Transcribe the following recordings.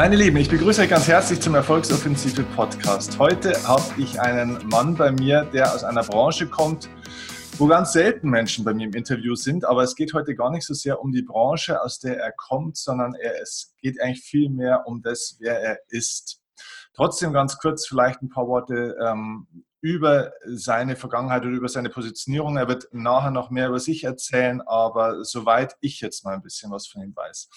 Meine Lieben, ich begrüße euch ganz herzlich zum Erfolgsoffensive Podcast. Heute habe ich einen Mann bei mir, der aus einer Branche kommt, wo ganz selten Menschen bei mir im Interview sind. Aber es geht heute gar nicht so sehr um die Branche, aus der er kommt, sondern er, es geht eigentlich viel mehr um das, wer er ist. Trotzdem ganz kurz vielleicht ein paar Worte ähm, über seine Vergangenheit oder über seine Positionierung. Er wird nachher noch mehr über sich erzählen, aber soweit ich jetzt mal ein bisschen was von ihm weiß.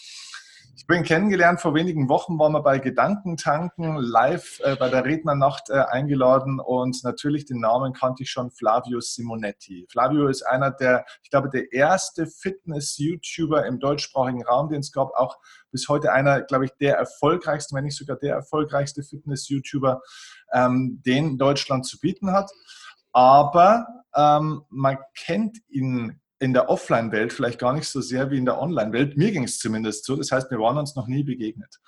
Ich bin kennengelernt, vor wenigen Wochen waren wir bei Gedankentanken live äh, bei der Rednernacht äh, eingeladen und natürlich den Namen kannte ich schon, Flavio Simonetti. Flavio ist einer der, ich glaube, der erste Fitness-YouTuber im deutschsprachigen Raum, den es gab, auch bis heute einer, glaube ich, der erfolgreichste, wenn nicht sogar der erfolgreichste Fitness-YouTuber, ähm, den Deutschland zu bieten hat. Aber ähm, man kennt ihn in der Offline-Welt vielleicht gar nicht so sehr wie in der Online-Welt. Mir ging es zumindest so. Das heißt, wir waren uns noch nie begegnet.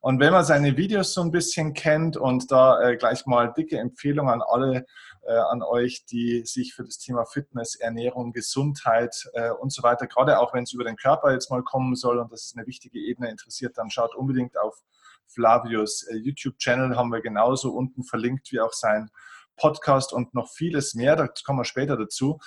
Und wenn man seine Videos so ein bisschen kennt und da äh, gleich mal dicke Empfehlung an alle, äh, an euch, die sich für das Thema Fitness, Ernährung, Gesundheit äh, und so weiter, gerade auch wenn es über den Körper jetzt mal kommen soll und das ist eine wichtige Ebene interessiert, dann schaut unbedingt auf Flavios äh, YouTube-Channel, haben wir genauso unten verlinkt wie auch sein Podcast und noch vieles mehr. Da kommen wir später dazu.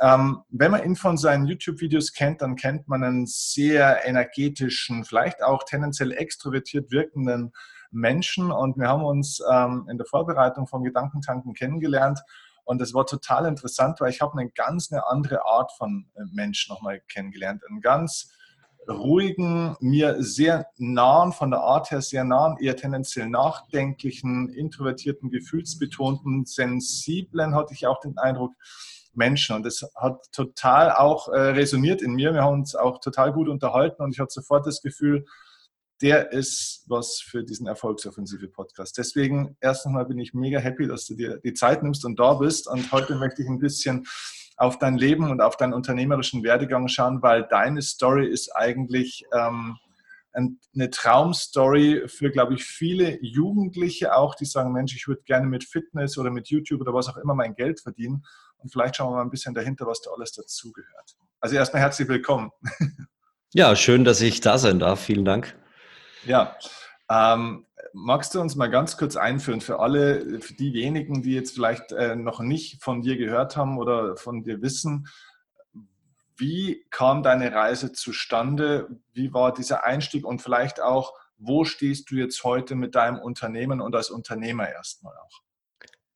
Ähm, wenn man ihn von seinen YouTube-Videos kennt, dann kennt man einen sehr energetischen, vielleicht auch tendenziell extrovertiert wirkenden Menschen. Und wir haben uns ähm, in der Vorbereitung von Gedankentanken kennengelernt. Und das war total interessant, weil ich habe eine ganz eine andere Art von äh, Mensch nochmal kennengelernt. Einen ganz ruhigen, mir sehr nahen, von der Art her sehr nahen, eher tendenziell nachdenklichen, introvertierten, gefühlsbetonten, sensiblen, hatte ich auch den Eindruck, Menschen. Und das hat total auch äh, resoniert in mir. Wir haben uns auch total gut unterhalten und ich hatte sofort das Gefühl, der ist was für diesen Erfolgsoffensive Podcast. Deswegen erst einmal bin ich mega happy, dass du dir die Zeit nimmst und da bist. Und heute möchte ich ein bisschen auf dein Leben und auf deinen unternehmerischen Werdegang schauen, weil deine Story ist eigentlich ähm, eine Traumstory für, glaube ich, viele Jugendliche auch, die sagen, Mensch, ich würde gerne mit Fitness oder mit YouTube oder was auch immer mein Geld verdienen. Und vielleicht schauen wir mal ein bisschen dahinter, was da alles dazugehört. Also erstmal herzlich willkommen. Ja, schön, dass ich da sein darf. Vielen Dank. Ja, ähm, magst du uns mal ganz kurz einführen für alle, für die wenigen, die jetzt vielleicht äh, noch nicht von dir gehört haben oder von dir wissen, wie kam deine Reise zustande? Wie war dieser Einstieg und vielleicht auch, wo stehst du jetzt heute mit deinem Unternehmen und als Unternehmer erstmal auch?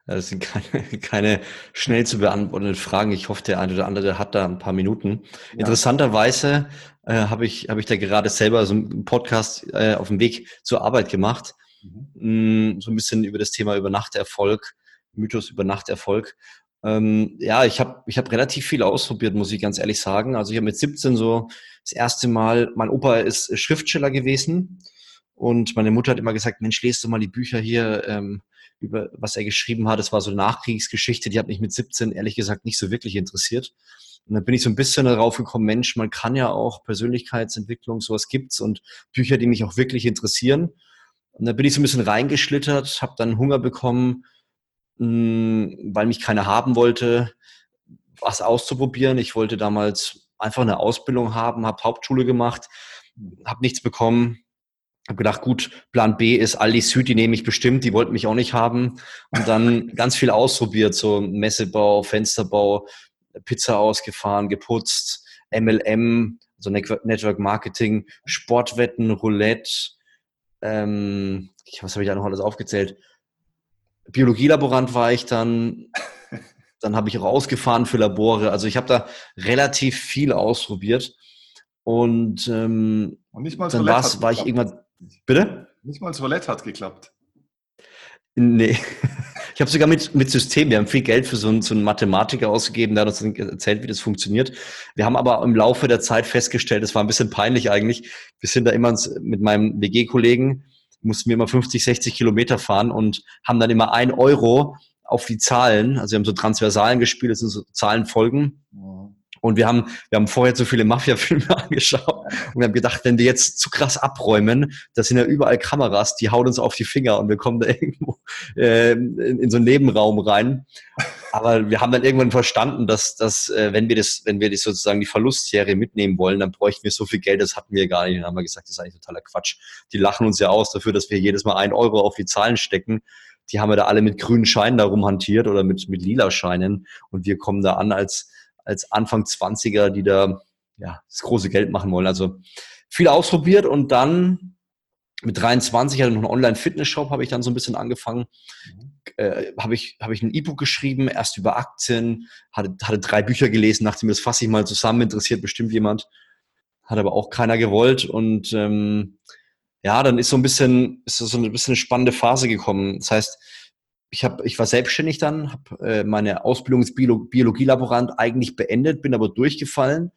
Das sind keine, keine schnell zu beantwortenden Fragen. Ich hoffe, der eine oder andere hat da ein paar Minuten. Ja. Interessanterweise äh, habe ich, hab ich da gerade selber so einen Podcast äh, auf dem Weg zur Arbeit gemacht. Mhm. Mm, so ein bisschen über das Thema Übernachterfolg, Mythos über Nachterfolg. Ähm, ja, ich habe ich hab relativ viel ausprobiert, muss ich ganz ehrlich sagen. Also ich habe mit 17 so das erste Mal, mein Opa ist Schriftsteller gewesen und meine Mutter hat immer gesagt, Mensch, lest du mal die Bücher hier ähm, über was er geschrieben hat. Es war so Nachkriegsgeschichte, die hat mich mit 17 ehrlich gesagt nicht so wirklich interessiert. Und dann bin ich so ein bisschen darauf gekommen, Mensch, man kann ja auch Persönlichkeitsentwicklung, sowas gibt's und Bücher, die mich auch wirklich interessieren. Und da bin ich so ein bisschen reingeschlittert, habe dann Hunger bekommen, hm, weil mich keiner haben wollte, was auszuprobieren. Ich wollte damals einfach eine Ausbildung haben, habe Hauptschule gemacht, habe nichts bekommen, habe gedacht, gut, Plan B ist Aldi Süd, die nehme ich bestimmt, die wollten mich auch nicht haben. Und dann ganz viel ausprobiert, so Messebau, Fensterbau, Pizza ausgefahren, geputzt, MLM, so Network Marketing, Sportwetten, Roulette, ähm, was habe ich da noch alles aufgezählt? Biologielaborant war ich dann, dann habe ich auch ausgefahren für Labore. Also ich habe da relativ viel ausprobiert. Und, ähm, und nicht mal dann war ich irgendwann. Bitte? Nicht mal das Roulette hat geklappt. Nee. Ich habe sogar mit, mit System, wir haben viel Geld für so einen, so einen Mathematiker ausgegeben, der hat uns erzählt, wie das funktioniert. Wir haben aber im Laufe der Zeit festgestellt, es war ein bisschen peinlich eigentlich. Wir sind da immer mit meinem WG-Kollegen, mussten wir immer 50, 60 Kilometer fahren und haben dann immer ein Euro auf die Zahlen, also wir haben so Transversalen gespielt, das sind so Zahlenfolgen. Mhm. Und wir haben, wir haben vorher so viele Mafia-Filme angeschaut und wir haben gedacht, wenn die jetzt zu krass abräumen, das sind ja überall Kameras, die hauen uns auf die Finger und wir kommen da irgendwo äh, in, in so einen Nebenraum rein. Aber wir haben dann irgendwann verstanden, dass, dass äh, wenn wir das, wenn wir das sozusagen die Verlustserie mitnehmen wollen, dann bräuchten wir so viel Geld, das hatten wir gar nicht. Dann haben wir gesagt, das ist eigentlich totaler Quatsch. Die lachen uns ja aus dafür, dass wir jedes Mal ein Euro auf die Zahlen stecken. Die haben wir da alle mit grünen Scheinen da rumhantiert oder mit, mit lila Scheinen. Und wir kommen da an als, als Anfang 20er, die da ja, das große Geld machen wollen. Also viel ausprobiert und dann mit 23 hatte ich noch einen Online-Fitness-Shop, habe ich dann so ein bisschen angefangen. Äh, habe ich, hab ich ein E-Book geschrieben, erst über Aktien, hatte, hatte drei Bücher gelesen, dachte mir, das fasse ich mal zusammen, interessiert bestimmt jemand. Hat aber auch keiner gewollt. Und ähm, ja, dann ist so ein bisschen, ist so ein bisschen eine spannende Phase gekommen. Das heißt, ich, hab, ich war selbstständig dann, habe äh, meine Ausbildung als Biolo Biologielaborant eigentlich beendet, bin aber durchgefallen,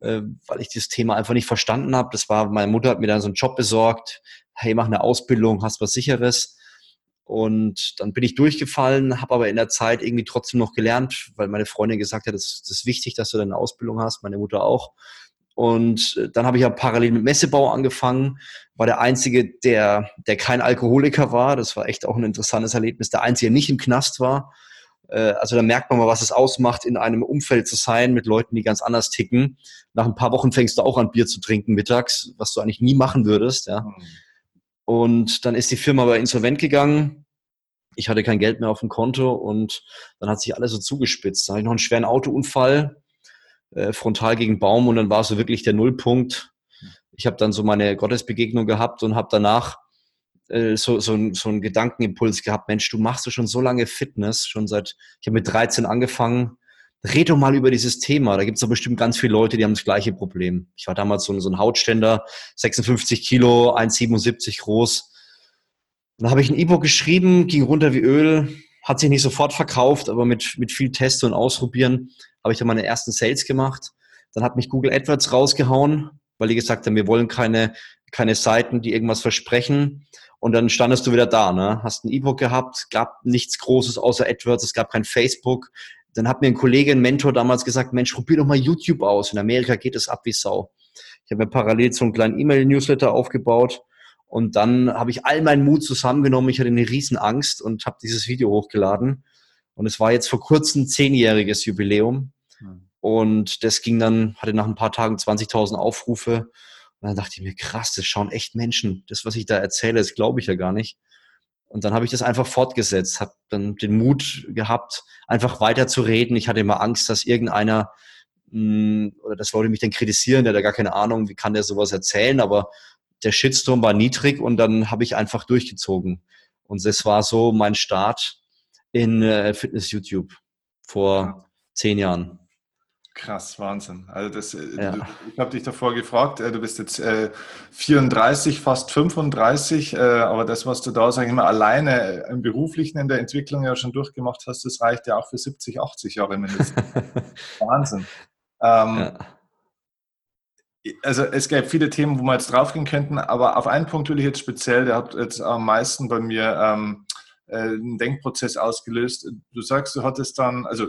äh, weil ich das Thema einfach nicht verstanden habe. Das war, meine Mutter hat mir dann so einen Job besorgt, hey, mach eine Ausbildung, hast was Sicheres. Und dann bin ich durchgefallen, habe aber in der Zeit irgendwie trotzdem noch gelernt, weil meine Freundin gesagt hat, das ist wichtig, dass du deine Ausbildung hast, meine Mutter auch. Und äh, dann habe ich ja parallel mit Messebau angefangen, war der Einzige, der, der kein Alkoholiker war. Das war echt auch ein interessantes Erlebnis. Der Einzige, der nicht im Knast war. Äh, also da merkt man mal, was es ausmacht, in einem Umfeld zu sein mit Leuten, die ganz anders ticken. Nach ein paar Wochen fängst du auch an, Bier zu trinken mittags, was du eigentlich nie machen würdest. Ja. Mhm. Und dann ist die Firma aber insolvent gegangen. Ich hatte kein Geld mehr auf dem Konto und dann hat sich alles so zugespitzt. Dann hatte ich noch einen schweren Autounfall, äh, frontal gegen Baum und dann war so wirklich der Nullpunkt. Ich habe dann so meine Gottesbegegnung gehabt und habe danach äh, so, so, so einen Gedankenimpuls gehabt, Mensch, du machst ja schon so lange Fitness, schon seit, ich habe mit 13 angefangen, red doch mal über dieses Thema. Da gibt es doch bestimmt ganz viele Leute, die haben das gleiche Problem. Ich war damals so ein, so ein Hautständer, 56 Kilo, 1,77 groß. Dann habe ich ein E-Book geschrieben, ging runter wie Öl, hat sich nicht sofort verkauft, aber mit, mit viel Testen und Ausprobieren habe ich dann meine ersten Sales gemacht. Dann hat mich Google AdWords rausgehauen, weil die gesagt haben, wir wollen keine, keine Seiten, die irgendwas versprechen. Und dann standest du wieder da, ne? Hast ein E-Book gehabt, gab nichts Großes außer AdWords, es gab kein Facebook, dann hat mir ein Kollege, ein Mentor damals gesagt, Mensch, probier doch mal YouTube aus. In Amerika geht es ab wie Sau. Ich habe mir parallel so einen kleinen E-Mail-Newsletter aufgebaut und dann habe ich all meinen Mut zusammengenommen. Ich hatte eine riesen Angst und habe dieses Video hochgeladen. Und es war jetzt vor kurzem zehnjähriges Jubiläum. Und das ging dann, hatte nach ein paar Tagen 20.000 Aufrufe. Und dann dachte ich mir, krass, das schauen echt Menschen. Das, was ich da erzähle, das glaube ich ja gar nicht. Und dann habe ich das einfach fortgesetzt, habe dann den Mut gehabt, einfach weiter zu reden. Ich hatte immer Angst, dass irgendeiner hm, oder dass Leute mich dann kritisieren, der hat gar keine Ahnung, wie kann der sowas erzählen, aber der Shitstorm war niedrig und dann habe ich einfach durchgezogen. Und das war so mein Start in äh, Fitness YouTube vor zehn Jahren. Krass, Wahnsinn. Also das, äh, ja. ich habe dich davor gefragt, äh, du bist jetzt äh, 34, fast 35, äh, aber das, was du da, sage ich mal, alleine im Beruflichen in der Entwicklung ja schon durchgemacht hast, das reicht ja auch für 70, 80 Jahre mindestens. Wahnsinn. Ähm, ja. Also es gäbe viele Themen, wo wir jetzt draufgehen könnten, aber auf einen Punkt will ich jetzt speziell, der hat jetzt am meisten bei mir ähm, äh, einen Denkprozess ausgelöst. Du sagst, du hattest dann, also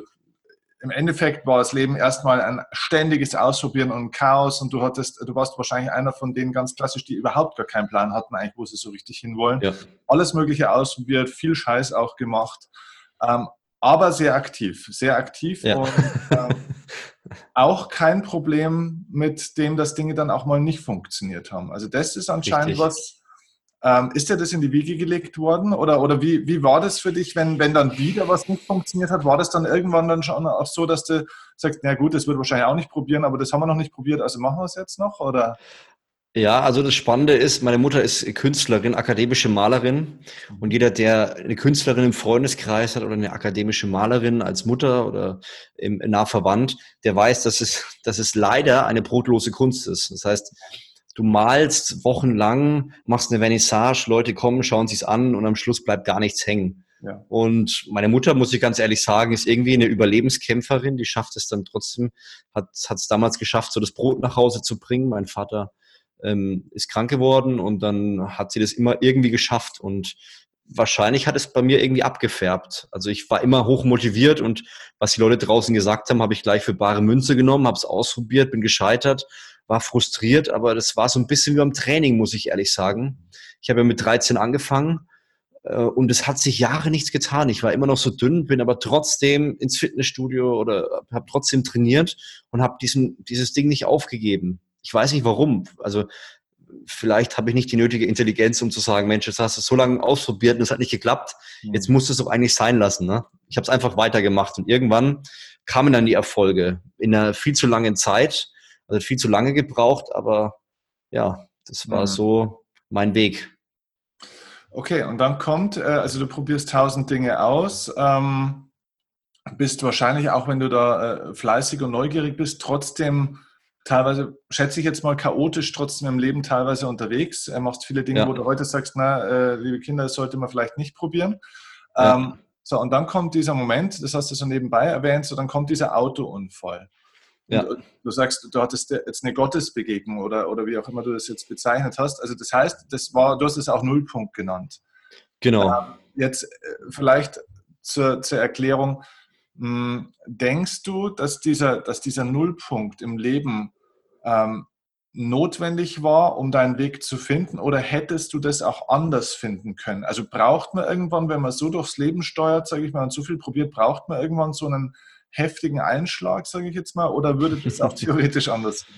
im Endeffekt war das Leben erstmal ein ständiges Ausprobieren und Chaos und du hattest, du warst wahrscheinlich einer von denen ganz klassisch, die überhaupt gar keinen Plan hatten, eigentlich, wo sie so richtig hinwollen. Ja. Alles Mögliche ausprobiert, viel Scheiß auch gemacht, ähm, aber sehr aktiv, sehr aktiv ja. und ähm, auch kein Problem mit dem, dass Dinge dann auch mal nicht funktioniert haben. Also das ist anscheinend richtig. was, ähm, ist dir das in die Wiege gelegt worden oder, oder wie, wie war das für dich, wenn, wenn dann wieder was nicht funktioniert hat? War das dann irgendwann dann schon auch so, dass du sagst, na gut, das wird wahrscheinlich auch nicht probieren, aber das haben wir noch nicht probiert, also machen wir es jetzt noch? Oder? Ja, also das Spannende ist, meine Mutter ist Künstlerin, akademische Malerin und jeder, der eine Künstlerin im Freundeskreis hat oder eine akademische Malerin als Mutter oder im, nah verwandt, der weiß, dass es, dass es leider eine brotlose Kunst ist. Das heißt, du malst wochenlang, machst eine Vernissage, Leute kommen, schauen sich's an und am Schluss bleibt gar nichts hängen. Ja. Und meine Mutter, muss ich ganz ehrlich sagen, ist irgendwie eine Überlebenskämpferin, die schafft es dann trotzdem, hat es damals geschafft, so das Brot nach Hause zu bringen. Mein Vater ähm, ist krank geworden und dann hat sie das immer irgendwie geschafft und wahrscheinlich hat es bei mir irgendwie abgefärbt. Also ich war immer hoch motiviert und was die Leute draußen gesagt haben, habe ich gleich für bare Münze genommen, habe es ausprobiert, bin gescheitert war frustriert, aber das war so ein bisschen wie beim Training, muss ich ehrlich sagen. Ich habe ja mit 13 angefangen, Äh, und es hat sich Jahre nichts getan. Ich war immer noch so dünn, bin aber trotzdem ins Fitnessstudio oder habe trotzdem trainiert und habe dieses Ding nicht aufgegeben. Ich weiß nicht warum. Also vielleicht habe ich nicht die nötige Intelligenz, um zu sagen, Mensch, jetzt hast du es so lange ausprobiert und es hat nicht geklappt. Mhm. Jetzt musst du es doch eigentlich sein lassen. Ne? Ich habe es einfach weitergemacht und irgendwann kamen dann die Erfolge in einer viel zu langen Zeit. Also viel zu lange gebraucht, aber ja, das war mhm. so mein Weg. Okay, und dann kommt, äh, also du probierst tausend Dinge aus, ähm, bist wahrscheinlich auch, wenn du da äh, fleißig und neugierig bist, trotzdem teilweise, schätze ich jetzt mal, chaotisch trotzdem im Leben teilweise unterwegs. Er machst viele Dinge, ja. wo du heute sagst, na, äh, liebe Kinder, das sollte man vielleicht nicht probieren. Ja. Ähm, so, und dann kommt dieser Moment, das hast du so nebenbei erwähnt, so dann kommt dieser Autounfall. Ja. Du sagst, du hattest jetzt eine Gottesbegegnung oder, oder wie auch immer du das jetzt bezeichnet hast. Also das heißt, das war, du hast es auch Nullpunkt genannt. Genau. Ähm, jetzt äh, vielleicht zur, zur Erklärung. Hm, denkst du, dass dieser, dass dieser Nullpunkt im Leben ähm, notwendig war, um deinen Weg zu finden? Oder hättest du das auch anders finden können? Also braucht man irgendwann, wenn man so durchs Leben steuert, sage ich mal, und so viel probiert, braucht man irgendwann so einen heftigen Einschlag, sage ich jetzt mal, oder würde das auch theoretisch anders gehen?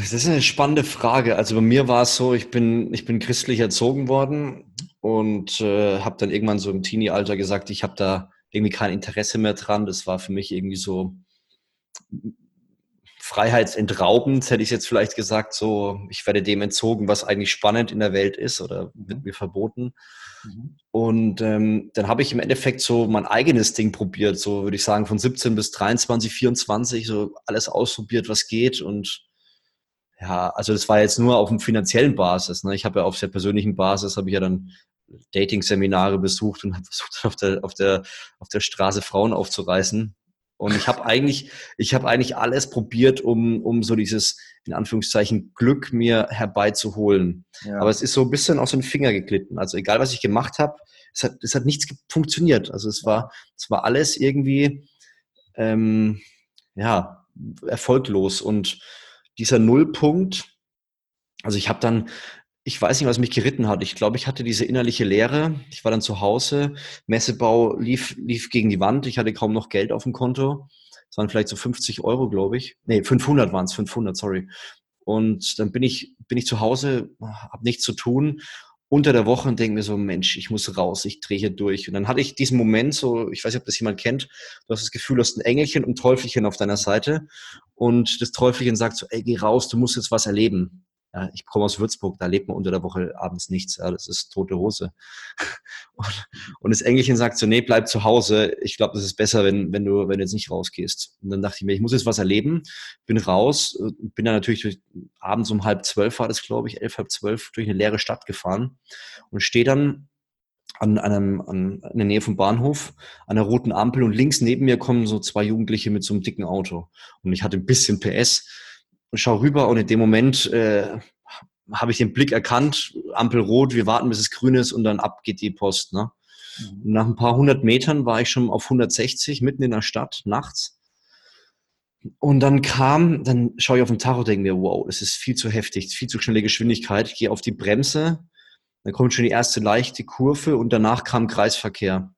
Das ist eine spannende Frage. Also bei mir war es so, ich bin, ich bin christlich erzogen worden und äh, habe dann irgendwann so im Teenie-Alter gesagt, ich habe da irgendwie kein Interesse mehr dran. Das war für mich irgendwie so freiheitsentraubend, hätte ich jetzt vielleicht gesagt, so, ich werde dem entzogen, was eigentlich spannend in der Welt ist oder wird mhm. mir verboten. Mhm. Und ähm, dann habe ich im Endeffekt so mein eigenes Ding probiert, so würde ich sagen, von 17 bis 23, 24, so alles ausprobiert, was geht. Und ja, also das war jetzt nur auf dem finanziellen Basis. Ne? Ich habe ja auf der persönlichen Basis, habe ich ja dann Dating-Seminare besucht und habe versucht, auf der, auf, der, auf der Straße Frauen aufzureißen. Und ich habe eigentlich, ich habe eigentlich alles probiert, um, um so dieses, in Anführungszeichen, Glück mir herbeizuholen. Ja. Aber es ist so ein bisschen aus den Finger geglitten. Also egal, was ich gemacht habe, es hat, es hat nichts funktioniert. Also es war, es war alles irgendwie, ähm, ja, erfolglos. Und dieser Nullpunkt, also ich habe dann ich weiß nicht, was mich geritten hat. Ich glaube, ich hatte diese innerliche Leere. Ich war dann zu Hause. Messebau lief, lief gegen die Wand. Ich hatte kaum noch Geld auf dem Konto. Es waren vielleicht so 50 Euro, glaube ich. Nee, 500 waren es, 500, sorry. Und dann bin ich, bin ich zu Hause, habe nichts zu tun unter der Woche und denke mir so, Mensch, ich muss raus, ich drehe hier durch. Und dann hatte ich diesen Moment so, ich weiß nicht, ob das jemand kennt, du hast das Gefühl, du hast ein Engelchen und Teufelchen auf deiner Seite und das Teufelchen sagt so, ey, geh raus, du musst jetzt was erleben. Ja, ich komme aus Würzburg, da lebt man unter der Woche abends nichts. Ja, das ist tote Hose. Und, und das Engelchen sagt so, nee, bleib zu Hause. Ich glaube, das ist besser, wenn, wenn, du, wenn du jetzt nicht rausgehst. Und dann dachte ich mir, ich muss jetzt was erleben. Bin raus, bin dann natürlich durch, abends um halb zwölf war das, glaube ich, elf, halb zwölf, durch eine leere Stadt gefahren und stehe dann an, einem, an, in der Nähe vom Bahnhof an der roten Ampel und links neben mir kommen so zwei Jugendliche mit so einem dicken Auto. Und ich hatte ein bisschen PS und schau rüber und in dem Moment äh, habe ich den Blick erkannt, Ampel rot, wir warten, bis es grün ist und dann ab geht die Post. Ne? Mhm. Nach ein paar hundert Metern war ich schon auf 160, mitten in der Stadt, nachts. Und dann kam, dann schaue ich auf den Tacho und denke mir, wow, das ist viel zu heftig, viel zu schnelle Geschwindigkeit. Gehe auf die Bremse, dann kommt schon die erste leichte Kurve und danach kam Kreisverkehr.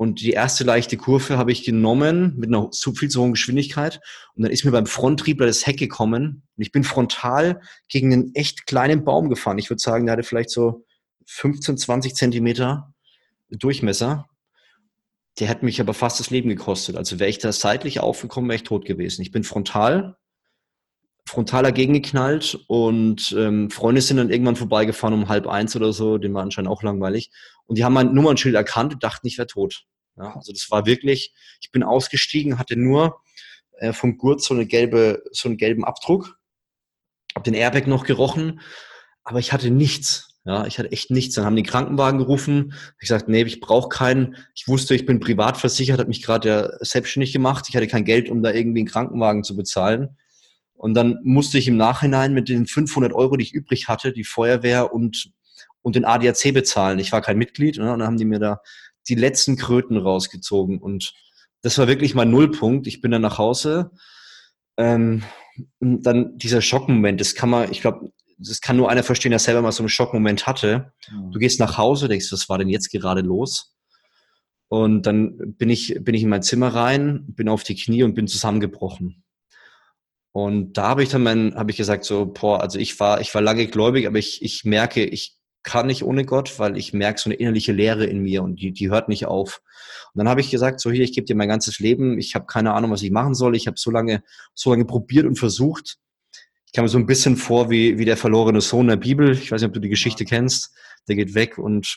Und die erste leichte Kurve habe ich genommen mit einer viel zu hohen Geschwindigkeit. Und dann ist mir beim Fronttriebler das Heck gekommen. Und ich bin frontal gegen einen echt kleinen Baum gefahren. Ich würde sagen, der hatte vielleicht so 15, 20 Zentimeter Durchmesser. Der hat mich aber fast das Leben gekostet. Also wäre ich da seitlich aufgekommen, wäre ich tot gewesen. Ich bin frontal, frontal dagegen geknallt und ähm, Freunde sind dann irgendwann vorbeigefahren um halb eins oder so. Den war anscheinend auch langweilig. Und die haben mein Nummernschild erkannt und dachten, ich wäre tot. Ja, also das war wirklich, ich bin ausgestiegen, hatte nur äh, vom Gurt so, eine gelbe, so einen gelben Abdruck, habe den Airbag noch gerochen, aber ich hatte nichts. Ja, ich hatte echt nichts. Dann haben die Krankenwagen gerufen. Ich gesagt, nee, ich brauche keinen. Ich wusste, ich bin privat versichert, habe mich gerade ja selbstständig gemacht. Ich hatte kein Geld, um da irgendwie einen Krankenwagen zu bezahlen. Und dann musste ich im Nachhinein mit den 500 Euro, die ich übrig hatte, die Feuerwehr und, und den ADAC bezahlen. Ich war kein Mitglied. Ne? Und dann haben die mir da die letzten Kröten rausgezogen. Und das war wirklich mein Nullpunkt. Ich bin dann nach Hause. Ähm, und dann dieser Schockmoment, das kann man, ich glaube, das kann nur einer verstehen, der selber mal so einen Schockmoment hatte. Mhm. Du gehst nach Hause, denkst, was war denn jetzt gerade los? Und dann bin ich, bin ich in mein Zimmer rein, bin auf die Knie und bin zusammengebrochen. Und da habe ich dann mein, habe ich gesagt so, boah, also ich war, ich war lange gläubig, aber ich, ich merke, ich kann nicht ohne Gott, weil ich merke so eine innerliche Leere in mir und die, die hört nicht auf. Und dann habe ich gesagt, so hier, ich gebe dir mein ganzes Leben, ich habe keine Ahnung, was ich machen soll. Ich habe so lange, so lange probiert und versucht. Ich kam mir so ein bisschen vor wie, wie der verlorene Sohn der Bibel. Ich weiß nicht, ob du die Geschichte kennst. Der geht weg und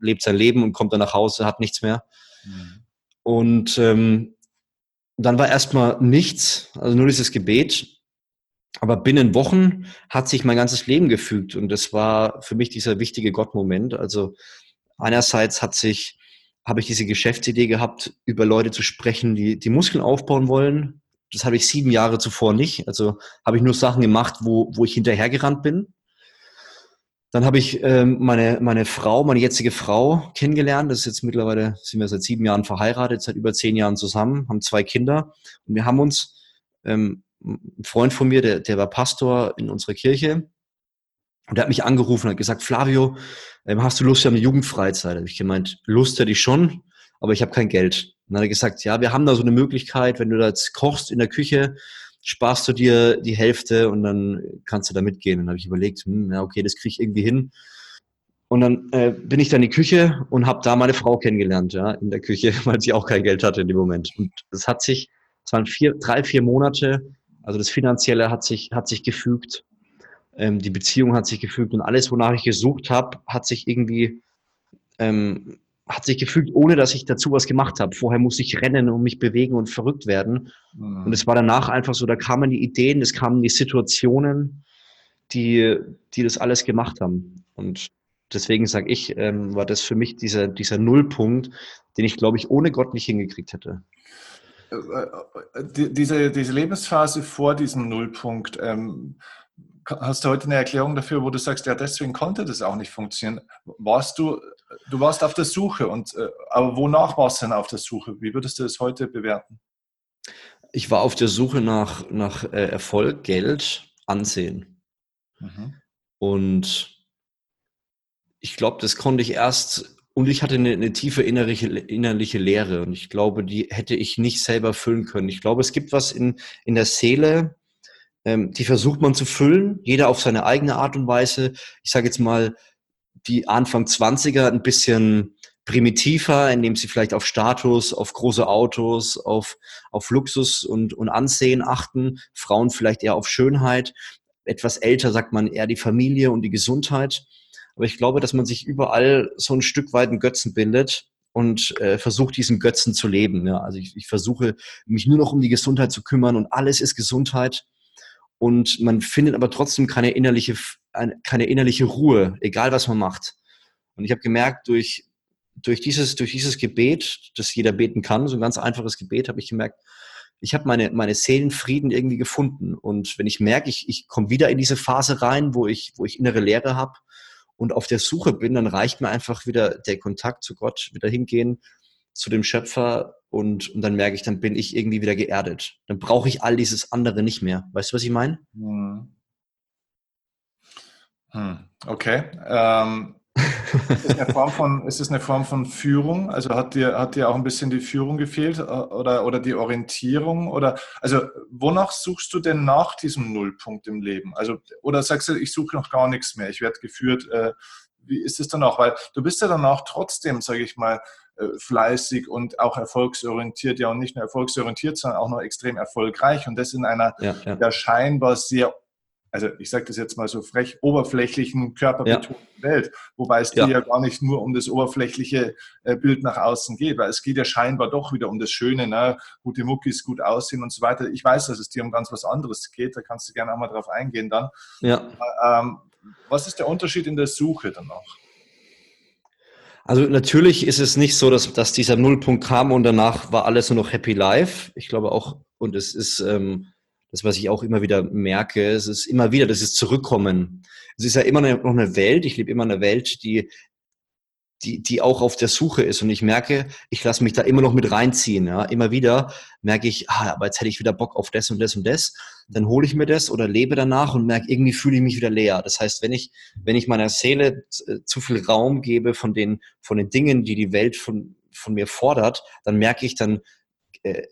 lebt sein Leben und kommt dann nach Hause, hat nichts mehr. Mhm. Und ähm, dann war erstmal nichts, also nur dieses Gebet. Aber binnen Wochen hat sich mein ganzes Leben gefügt und das war für mich dieser wichtige Gott-Moment. Also einerseits hat sich, habe ich diese Geschäftsidee gehabt, über Leute zu sprechen, die die Muskeln aufbauen wollen. Das habe ich sieben Jahre zuvor nicht. Also habe ich nur Sachen gemacht, wo, wo ich hinterhergerannt bin. Dann habe ich ähm, meine, meine Frau, meine jetzige Frau kennengelernt. Das ist jetzt mittlerweile, sind wir seit sieben Jahren verheiratet, seit über zehn Jahren zusammen, haben zwei Kinder. Und wir haben uns ähm, ein Freund von mir, der, der war Pastor in unserer Kirche. Und der hat mich angerufen und hat gesagt, Flavio, ähm, hast du Lust auf eine Jugendfreizeit? Habe ich gemeint, Lust hätte ich schon, aber ich habe kein Geld. Und dann hat er gesagt, ja, wir haben da so eine Möglichkeit, wenn du da jetzt kochst in der Küche, sparst du dir die Hälfte und dann kannst du da mitgehen. Und dann habe ich überlegt, hm, ja, okay, das kriege ich irgendwie hin. Und dann äh, bin ich dann in die Küche und habe da meine Frau kennengelernt, ja, in der Küche, weil sie auch kein Geld hatte in dem Moment. Und das hat sich, es waren vier, drei, vier Monate, also das Finanzielle hat sich, hat sich gefügt, ähm, die Beziehung hat sich gefügt und alles, wonach ich gesucht habe, hat sich irgendwie, ähm, hat sich gefügt, ohne dass ich dazu was gemacht habe. Vorher musste ich rennen und mich bewegen und verrückt werden. Mhm. Und es war danach einfach so, da kamen die Ideen, es kamen die Situationen, die, die das alles gemacht haben. Und deswegen sage ich, ähm, war das für mich dieser, dieser Nullpunkt, den ich, glaube ich, ohne Gott nicht hingekriegt hätte. Äh, äh, diese, diese Lebensphase vor diesem Nullpunkt, ähm, hast du heute eine Erklärung dafür, wo du sagst, ja, deswegen konnte das auch nicht funktionieren? Warst du, du warst auf der Suche, und, äh, aber wonach warst du denn auf der Suche? Wie würdest du das heute bewerten? Ich war auf der Suche nach, nach Erfolg, Geld, Ansehen. Mhm. Und ich glaube, das konnte ich erst und ich hatte eine, eine tiefe innerliche, innerliche Leere und ich glaube, die hätte ich nicht selber füllen können. Ich glaube, es gibt was in, in der Seele, ähm, die versucht man zu füllen, jeder auf seine eigene Art und Weise. Ich sage jetzt mal, die Anfang 20er ein bisschen primitiver, indem sie vielleicht auf Status, auf große Autos, auf, auf Luxus und, und Ansehen achten. Frauen vielleicht eher auf Schönheit. Etwas älter sagt man eher die Familie und die Gesundheit. Aber ich glaube, dass man sich überall so ein Stück weit einen Götzen bindet und äh, versucht, diesen Götzen zu leben. Ja. Also ich, ich versuche, mich nur noch um die Gesundheit zu kümmern und alles ist Gesundheit. Und man findet aber trotzdem keine innerliche, keine innerliche Ruhe, egal was man macht. Und ich habe gemerkt, durch, durch, dieses, durch dieses Gebet, das jeder beten kann, so ein ganz einfaches Gebet, habe ich gemerkt, ich habe meine, meine Seelenfrieden irgendwie gefunden. Und wenn ich merke, ich, ich komme wieder in diese Phase rein, wo ich, wo ich innere Leere habe, und auf der Suche bin, dann reicht mir einfach wieder der Kontakt zu Gott, wieder hingehen zu dem Schöpfer und, und dann merke ich, dann bin ich irgendwie wieder geerdet. Dann brauche ich all dieses andere nicht mehr. Weißt du, was ich meine? Hm. Hm. Okay. Ähm, ist, es eine Form von, ist es eine Form von Führung? Also hat dir, hat dir auch ein bisschen die Führung gefehlt äh, oder, oder die Orientierung? Oder also wonach suchst du denn nach diesem Nullpunkt im Leben? Also, oder sagst du, ich suche noch gar nichts mehr, ich werde geführt. Äh, wie ist es dann auch? Weil du bist ja danach trotzdem, sage ich mal, äh, fleißig und auch erfolgsorientiert, ja und nicht nur erfolgsorientiert, sondern auch noch extrem erfolgreich und das in einer ja, ja. ja scheinbar sehr also ich sage das jetzt mal so frech, oberflächlichen, körperbetonten ja. Welt, wobei es dir ja. ja gar nicht nur um das oberflächliche äh, Bild nach außen geht, weil es geht ja scheinbar doch wieder um das Schöne, ne? gute Muckis, gut aussehen und so weiter. Ich weiß, dass es dir um ganz was anderes geht, da kannst du gerne auch mal drauf eingehen dann. Ja. Ähm, was ist der Unterschied in der Suche danach? Also natürlich ist es nicht so, dass, dass dieser Nullpunkt kam und danach war alles nur noch Happy Life. Ich glaube auch, und es ist ähm, das, was ich auch immer wieder merke, es ist immer wieder, das ist Zurückkommen. Es ist ja immer noch eine Welt, ich lebe immer in einer Welt, die die, die auch auf der Suche ist. Und ich merke, ich lasse mich da immer noch mit reinziehen. Ja? Immer wieder merke ich, ah, aber jetzt hätte ich wieder Bock auf das und das und das. Dann hole ich mir das oder lebe danach und merke, irgendwie fühle ich mich wieder leer. Das heißt, wenn ich, wenn ich meiner Seele äh, zu viel Raum gebe von den, von den Dingen, die die Welt von, von mir fordert, dann merke ich, dann äh,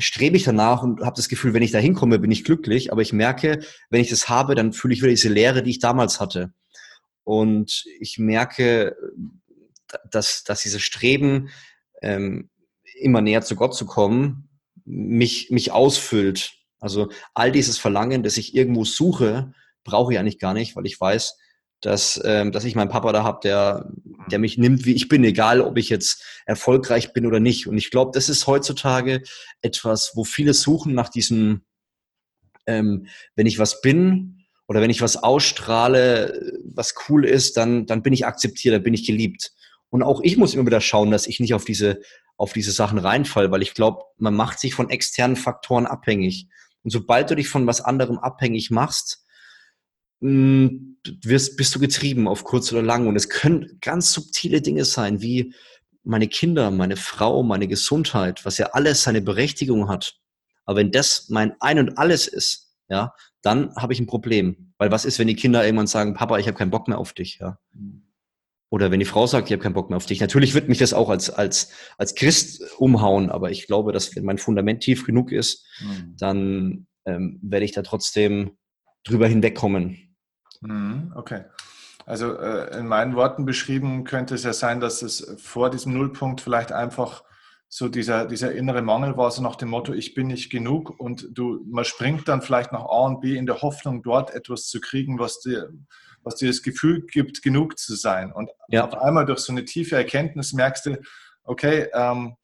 strebe ich danach und habe das Gefühl, wenn ich da hinkomme, bin ich glücklich. Aber ich merke, wenn ich das habe, dann fühle ich wieder diese Leere, die ich damals hatte. Und ich merke, dass, dass dieses Streben, ähm, immer näher zu Gott zu kommen, mich, mich ausfüllt. Also all dieses Verlangen, das ich irgendwo suche, brauche ich eigentlich gar nicht, weil ich weiß, dass, ähm, dass ich meinen Papa da habe, der, der mich nimmt, wie ich bin, egal ob ich jetzt erfolgreich bin oder nicht. Und ich glaube, das ist heutzutage etwas, wo viele suchen nach diesem, ähm, wenn ich was bin oder wenn ich was ausstrahle, was cool ist, dann, dann bin ich akzeptiert, dann bin ich geliebt. Und auch ich muss immer wieder schauen, dass ich nicht auf diese, auf diese Sachen reinfall, weil ich glaube, man macht sich von externen Faktoren abhängig. Und sobald du dich von was anderem abhängig machst, wirst, bist du getrieben auf kurz oder lang. Und es können ganz subtile Dinge sein, wie meine Kinder, meine Frau, meine Gesundheit, was ja alles seine Berechtigung hat. Aber wenn das mein Ein und Alles ist, ja, dann habe ich ein Problem. Weil was ist, wenn die Kinder irgendwann sagen, Papa, ich habe keinen Bock mehr auf dich, ja? Oder wenn die Frau sagt, ich habe keinen Bock mehr auf dich. Natürlich wird mich das auch als, als, als Christ umhauen, aber ich glaube, dass wenn mein Fundament tief genug ist, mhm. dann ähm, werde ich da trotzdem drüber hinwegkommen. Mhm, okay. Also äh, in meinen Worten beschrieben könnte es ja sein, dass es vor diesem Nullpunkt vielleicht einfach so dieser, dieser innere Mangel war, so nach dem Motto, ich bin nicht genug und du, man springt dann vielleicht nach A und B in der Hoffnung, dort etwas zu kriegen, was dir was dir das Gefühl gibt, genug zu sein. Und ja. auf einmal durch so eine tiefe Erkenntnis merkst du, okay, ähm,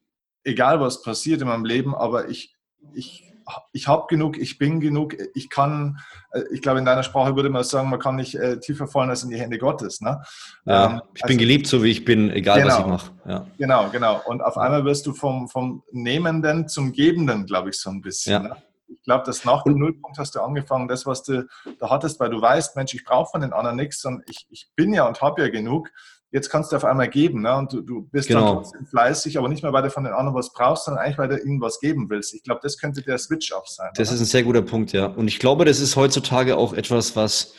egal was passiert in meinem Leben, aber ich, ich, ich habe genug, ich bin genug, ich kann, äh, ich glaube, in deiner Sprache würde man sagen, man kann nicht äh, tiefer fallen als in die Hände Gottes. Ne? Ja, ähm, ich also, bin geliebt, so wie ich bin, egal genau, was ich mache. Ja. Genau, genau. Und auf einmal wirst du vom, vom Nehmenden zum Gebenden, glaube ich, so ein bisschen. Ja. Ne? ich glaube, dass nach dem Nullpunkt hast du angefangen, das, was du da hattest, weil du weißt, Mensch, ich brauche von den anderen nichts, sondern ich, ich bin ja und habe ja genug. Jetzt kannst du auf einmal geben ne? und du, du bist genau. dann trotzdem fleißig, aber nicht mehr, weil du von den anderen was brauchst, sondern eigentlich, weil du ihnen was geben willst. Ich glaube, das könnte der Switch auch sein. Das oder? ist ein sehr guter Punkt, ja. Und ich glaube, das ist heutzutage auch etwas, was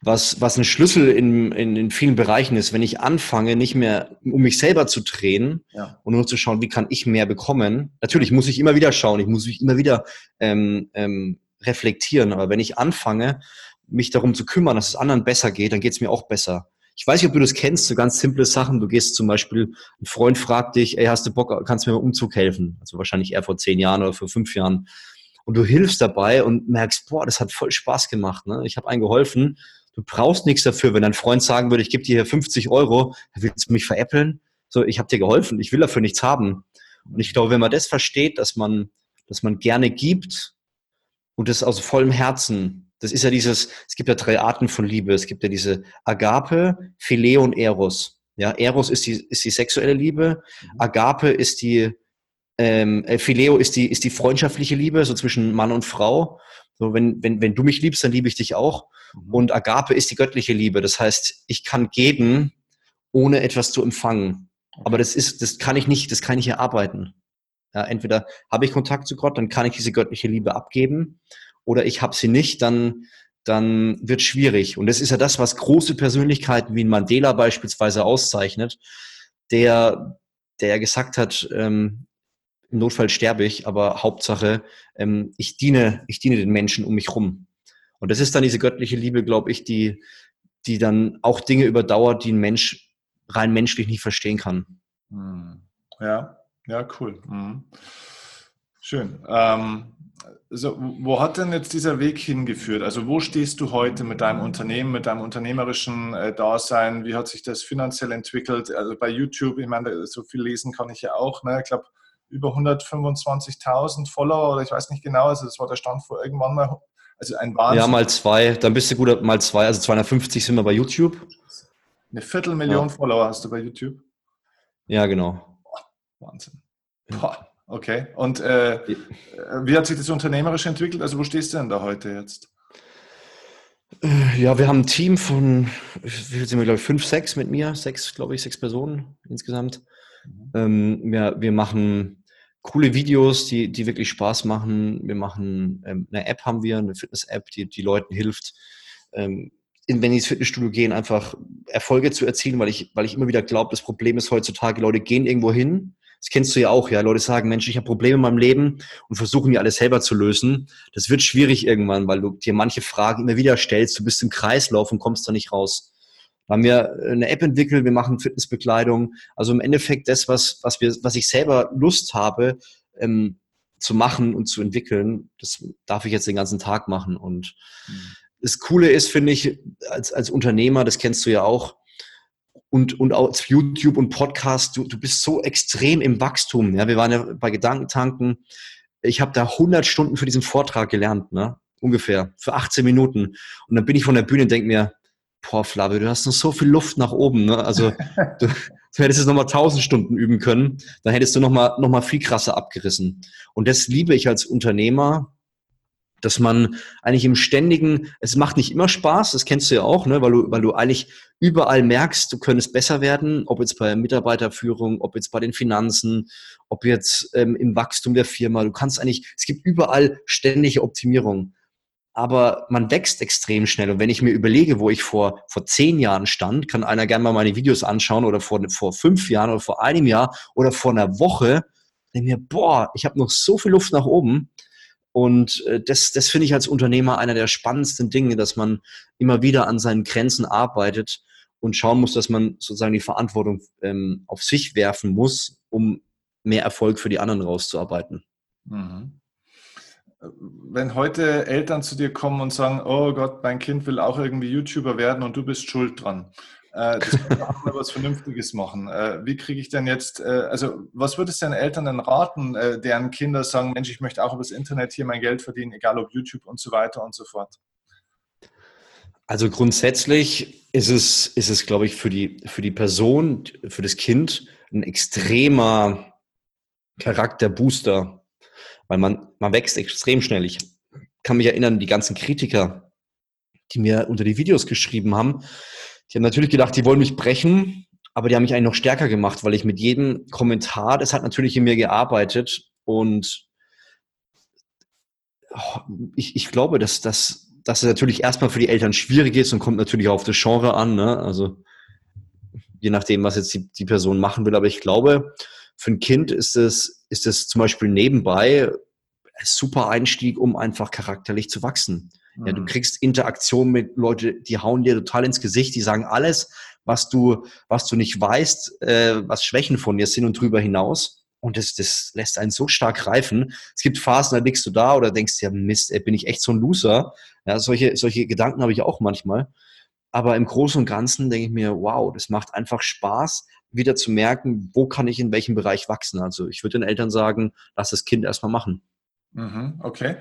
was, was ein Schlüssel in, in, in vielen Bereichen ist, wenn ich anfange, nicht mehr um mich selber zu drehen ja. und nur zu schauen, wie kann ich mehr bekommen. Natürlich muss ich immer wieder schauen, ich muss mich immer wieder ähm, ähm, reflektieren, aber wenn ich anfange, mich darum zu kümmern, dass es anderen besser geht, dann geht es mir auch besser. Ich weiß nicht, ob du das kennst, so ganz simple Sachen. Du gehst zum Beispiel, ein Freund fragt dich, ey, hast du Bock, kannst du mir beim Umzug helfen? Also wahrscheinlich eher vor zehn Jahren oder vor fünf Jahren. Und du hilfst dabei und merkst, boah, das hat voll Spaß gemacht. Ne? Ich habe einen geholfen Du brauchst nichts dafür. Wenn dein Freund sagen würde, ich gebe dir hier 50 Euro, willst du mich veräppeln? So, ich habe dir geholfen, ich will dafür nichts haben. Und ich glaube, wenn man das versteht, dass man, dass man gerne gibt und das aus vollem Herzen, das ist ja dieses, es gibt ja drei Arten von Liebe. Es gibt ja diese Agape, Phileo und Eros. Ja, Eros ist die, ist die sexuelle Liebe. Mhm. Agape ist die, ähm, äh, Phileo ist die, ist die freundschaftliche Liebe, so zwischen Mann und Frau. So, wenn, wenn, wenn du mich liebst, dann liebe ich dich auch. Mhm. Und Agape ist die göttliche Liebe. Das heißt, ich kann geben, ohne etwas zu empfangen. Aber das ist, das kann ich nicht, das kann ich erarbeiten. Ja, entweder habe ich Kontakt zu Gott, dann kann ich diese göttliche Liebe abgeben, oder ich habe sie nicht, dann, dann wird schwierig. Und das ist ja das, was große Persönlichkeiten wie Mandela beispielsweise auszeichnet, der, der gesagt hat, ähm, im Notfall sterbe ich, aber Hauptsache, ähm, ich diene, ich diene den Menschen um mich rum. Und das ist dann diese göttliche Liebe, glaube ich, die, die dann auch Dinge überdauert, die ein Mensch rein menschlich nicht verstehen kann. Hm. Ja, ja, cool. Mhm. Schön. Ähm, also, wo hat denn jetzt dieser Weg hingeführt? Also wo stehst du heute mit deinem Unternehmen, mit deinem unternehmerischen äh, Dasein? Wie hat sich das finanziell entwickelt? Also bei YouTube, ich meine, so viel lesen kann ich ja auch. Ne? Ich glaube, über 125.000 Follower oder ich weiß nicht genau, also das war der Stand vor irgendwann mal. Also ein Wahnsinn. Ja, mal zwei, dann bist du gut, mal zwei, also 250 sind wir bei YouTube. Eine Viertelmillion ja. Follower hast du bei YouTube? Ja, genau. Wahnsinn. Boah, okay. Und äh, wie hat sich das unternehmerisch entwickelt? Also wo stehst du denn da heute jetzt? Äh, ja, wir haben ein Team von, wie viel sind wir, glaube ich, fünf, sechs mit mir, sechs, glaube ich, sechs Personen insgesamt. Mhm. Ähm, wir, wir machen coole Videos, die, die wirklich Spaß machen. Wir machen ähm, eine App haben wir, eine Fitness-App, die, die Leuten hilft, ähm, in, wenn die ins Fitnessstudio gehen, einfach Erfolge zu erzielen, weil ich, weil ich immer wieder glaube, das Problem ist heutzutage, Leute gehen irgendwo hin. Das kennst du ja auch, ja. Leute sagen, Mensch, ich habe Probleme in meinem Leben und versuchen die alles selber zu lösen. Das wird schwierig irgendwann, weil du dir manche Fragen immer wieder stellst. Du bist im Kreislauf und kommst da nicht raus. Da haben wir eine App entwickelt, wir machen Fitnessbekleidung. Also im Endeffekt das, was, was, wir, was ich selber Lust habe, ähm, zu machen und zu entwickeln, das darf ich jetzt den ganzen Tag machen. Und mhm das Coole ist, finde ich, als, als Unternehmer, das kennst du ja auch, und, und auch YouTube und Podcast, du, du bist so extrem im Wachstum. Ja, wir waren ja bei Gedankentanken. Ich habe da 100 Stunden für diesen Vortrag gelernt, ne? ungefähr, für 18 Minuten. Und dann bin ich von der Bühne und denke mir, boah, Flavio, du hast noch so viel Luft nach oben. Ne? Also du, du hättest jetzt nochmal 1000 Stunden üben können, dann hättest du nochmal noch mal viel krasser abgerissen. Und das liebe ich als Unternehmer, dass man eigentlich im ständigen, es macht nicht immer Spaß, das kennst du ja auch, ne, weil du, weil du eigentlich überall merkst, du könntest besser werden, ob jetzt bei Mitarbeiterführung, ob jetzt bei den Finanzen, ob jetzt ähm, im Wachstum der Firma. Du kannst eigentlich, es gibt überall ständige Optimierung. Aber man wächst extrem schnell. Und wenn ich mir überlege, wo ich vor, vor zehn Jahren stand, kann einer gerne mal meine Videos anschauen oder vor, vor fünf Jahren oder vor einem Jahr oder vor einer Woche, denke mir, boah, ich habe noch so viel Luft nach oben. Und äh, das, das finde ich als Unternehmer einer der spannendsten Dinge, dass man immer wieder an seinen Grenzen arbeitet und schauen muss, dass man sozusagen die Verantwortung ähm, auf sich werfen muss, um mehr Erfolg für die anderen rauszuarbeiten. Mhm. Wenn heute Eltern zu dir kommen und sagen, oh Gott, mein Kind will auch irgendwie YouTuber werden und du bist schuld dran, äh, das könnte auch mal was Vernünftiges machen. Äh, wie kriege ich denn jetzt, äh, also was würdest du den Eltern denn raten, äh, deren Kinder sagen, Mensch, ich möchte auch über das Internet hier mein Geld verdienen, egal ob YouTube und so weiter und so fort? Also grundsätzlich ist es, ist es glaube ich, für die, für die Person, für das Kind ein extremer Charakterbooster, weil man, man wächst extrem schnell. Ich kann mich erinnern, die ganzen Kritiker, die mir unter die Videos geschrieben haben, die haben natürlich gedacht, die wollen mich brechen, aber die haben mich eigentlich noch stärker gemacht, weil ich mit jedem Kommentar, das hat natürlich in mir gearbeitet und oh, ich, ich glaube, dass, dass, dass es natürlich erstmal für die Eltern schwierig ist und kommt natürlich auch auf das Genre an, ne? also je nachdem, was jetzt die, die Person machen will, aber ich glaube, für ein Kind ist es, ist es zum Beispiel nebenbei ein super Einstieg, um einfach charakterlich zu wachsen. Ja, du mhm. kriegst Interaktion mit Leuten, die hauen dir total ins Gesicht, die sagen alles, was du, was du nicht weißt, äh, was Schwächen von dir sind und drüber hinaus. Und das, das lässt einen so stark reifen. Es gibt Phasen, da liegst du da oder denkst ja, Mist, ey, bin ich echt so ein Loser. Ja, solche, solche Gedanken habe ich auch manchmal. Aber im Großen und Ganzen denke ich mir, wow, das macht einfach Spaß, wieder zu merken, wo kann ich in welchem Bereich wachsen. Also ich würde den Eltern sagen, lass das Kind erstmal machen. Mhm, okay.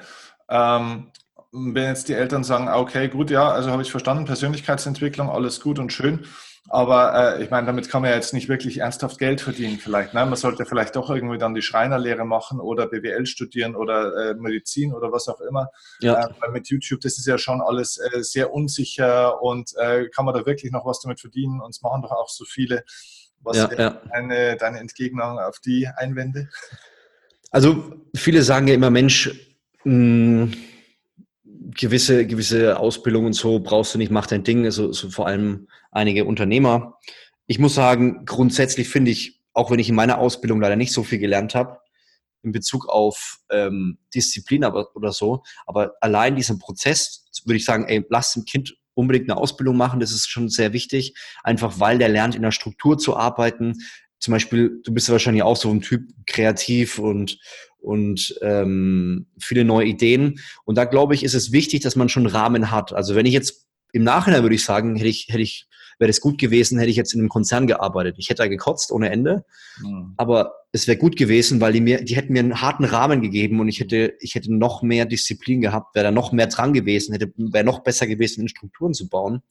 Ähm, wenn jetzt die Eltern sagen, ah, okay, gut, ja, also habe ich verstanden, Persönlichkeitsentwicklung, alles gut und schön, aber äh, ich meine, damit kann man ja jetzt nicht wirklich ernsthaft Geld verdienen vielleicht. Ne? Man sollte vielleicht doch irgendwie dann die Schreinerlehre machen oder BWL studieren oder äh, Medizin oder was auch immer. Ja. Äh, weil mit YouTube, das ist ja schon alles äh, sehr unsicher und äh, kann man da wirklich noch was damit verdienen? Und es machen doch auch so viele. Was ja, ja. Deine, deine Entgegnung auf die Einwände? Also viele sagen ja immer, Mensch, mh, hm, gewisse, gewisse Ausbildung und so brauchst du nicht, mach dein Ding, also, also vor allem einige Unternehmer. Ich muss sagen, grundsätzlich finde ich, auch wenn ich in meiner Ausbildung leider nicht so viel gelernt habe, in Bezug auf ähm, Disziplin aber, oder so, aber allein diesen Prozess würde ich sagen, ey, lass dem Kind unbedingt eine Ausbildung machen, das ist schon sehr wichtig, einfach weil der lernt, in der Struktur zu arbeiten. Zum Beispiel, du bist ja wahrscheinlich auch so ein Typ kreativ und und ähm, viele neue Ideen. Und da glaube ich, ist es wichtig, dass man schon einen Rahmen hat. Also wenn ich jetzt im Nachhinein würde ich sagen, hätte ich, hätte ich, wäre es gut gewesen, hätte ich jetzt in einem Konzern gearbeitet. Ich hätte da gekotzt ohne Ende. Mhm. Aber es wäre gut gewesen, weil die mir, die hätten mir einen harten Rahmen gegeben und ich hätte, ich hätte noch mehr Disziplin gehabt, wäre da noch mehr dran gewesen, hätte, wäre noch besser gewesen, in Strukturen zu bauen.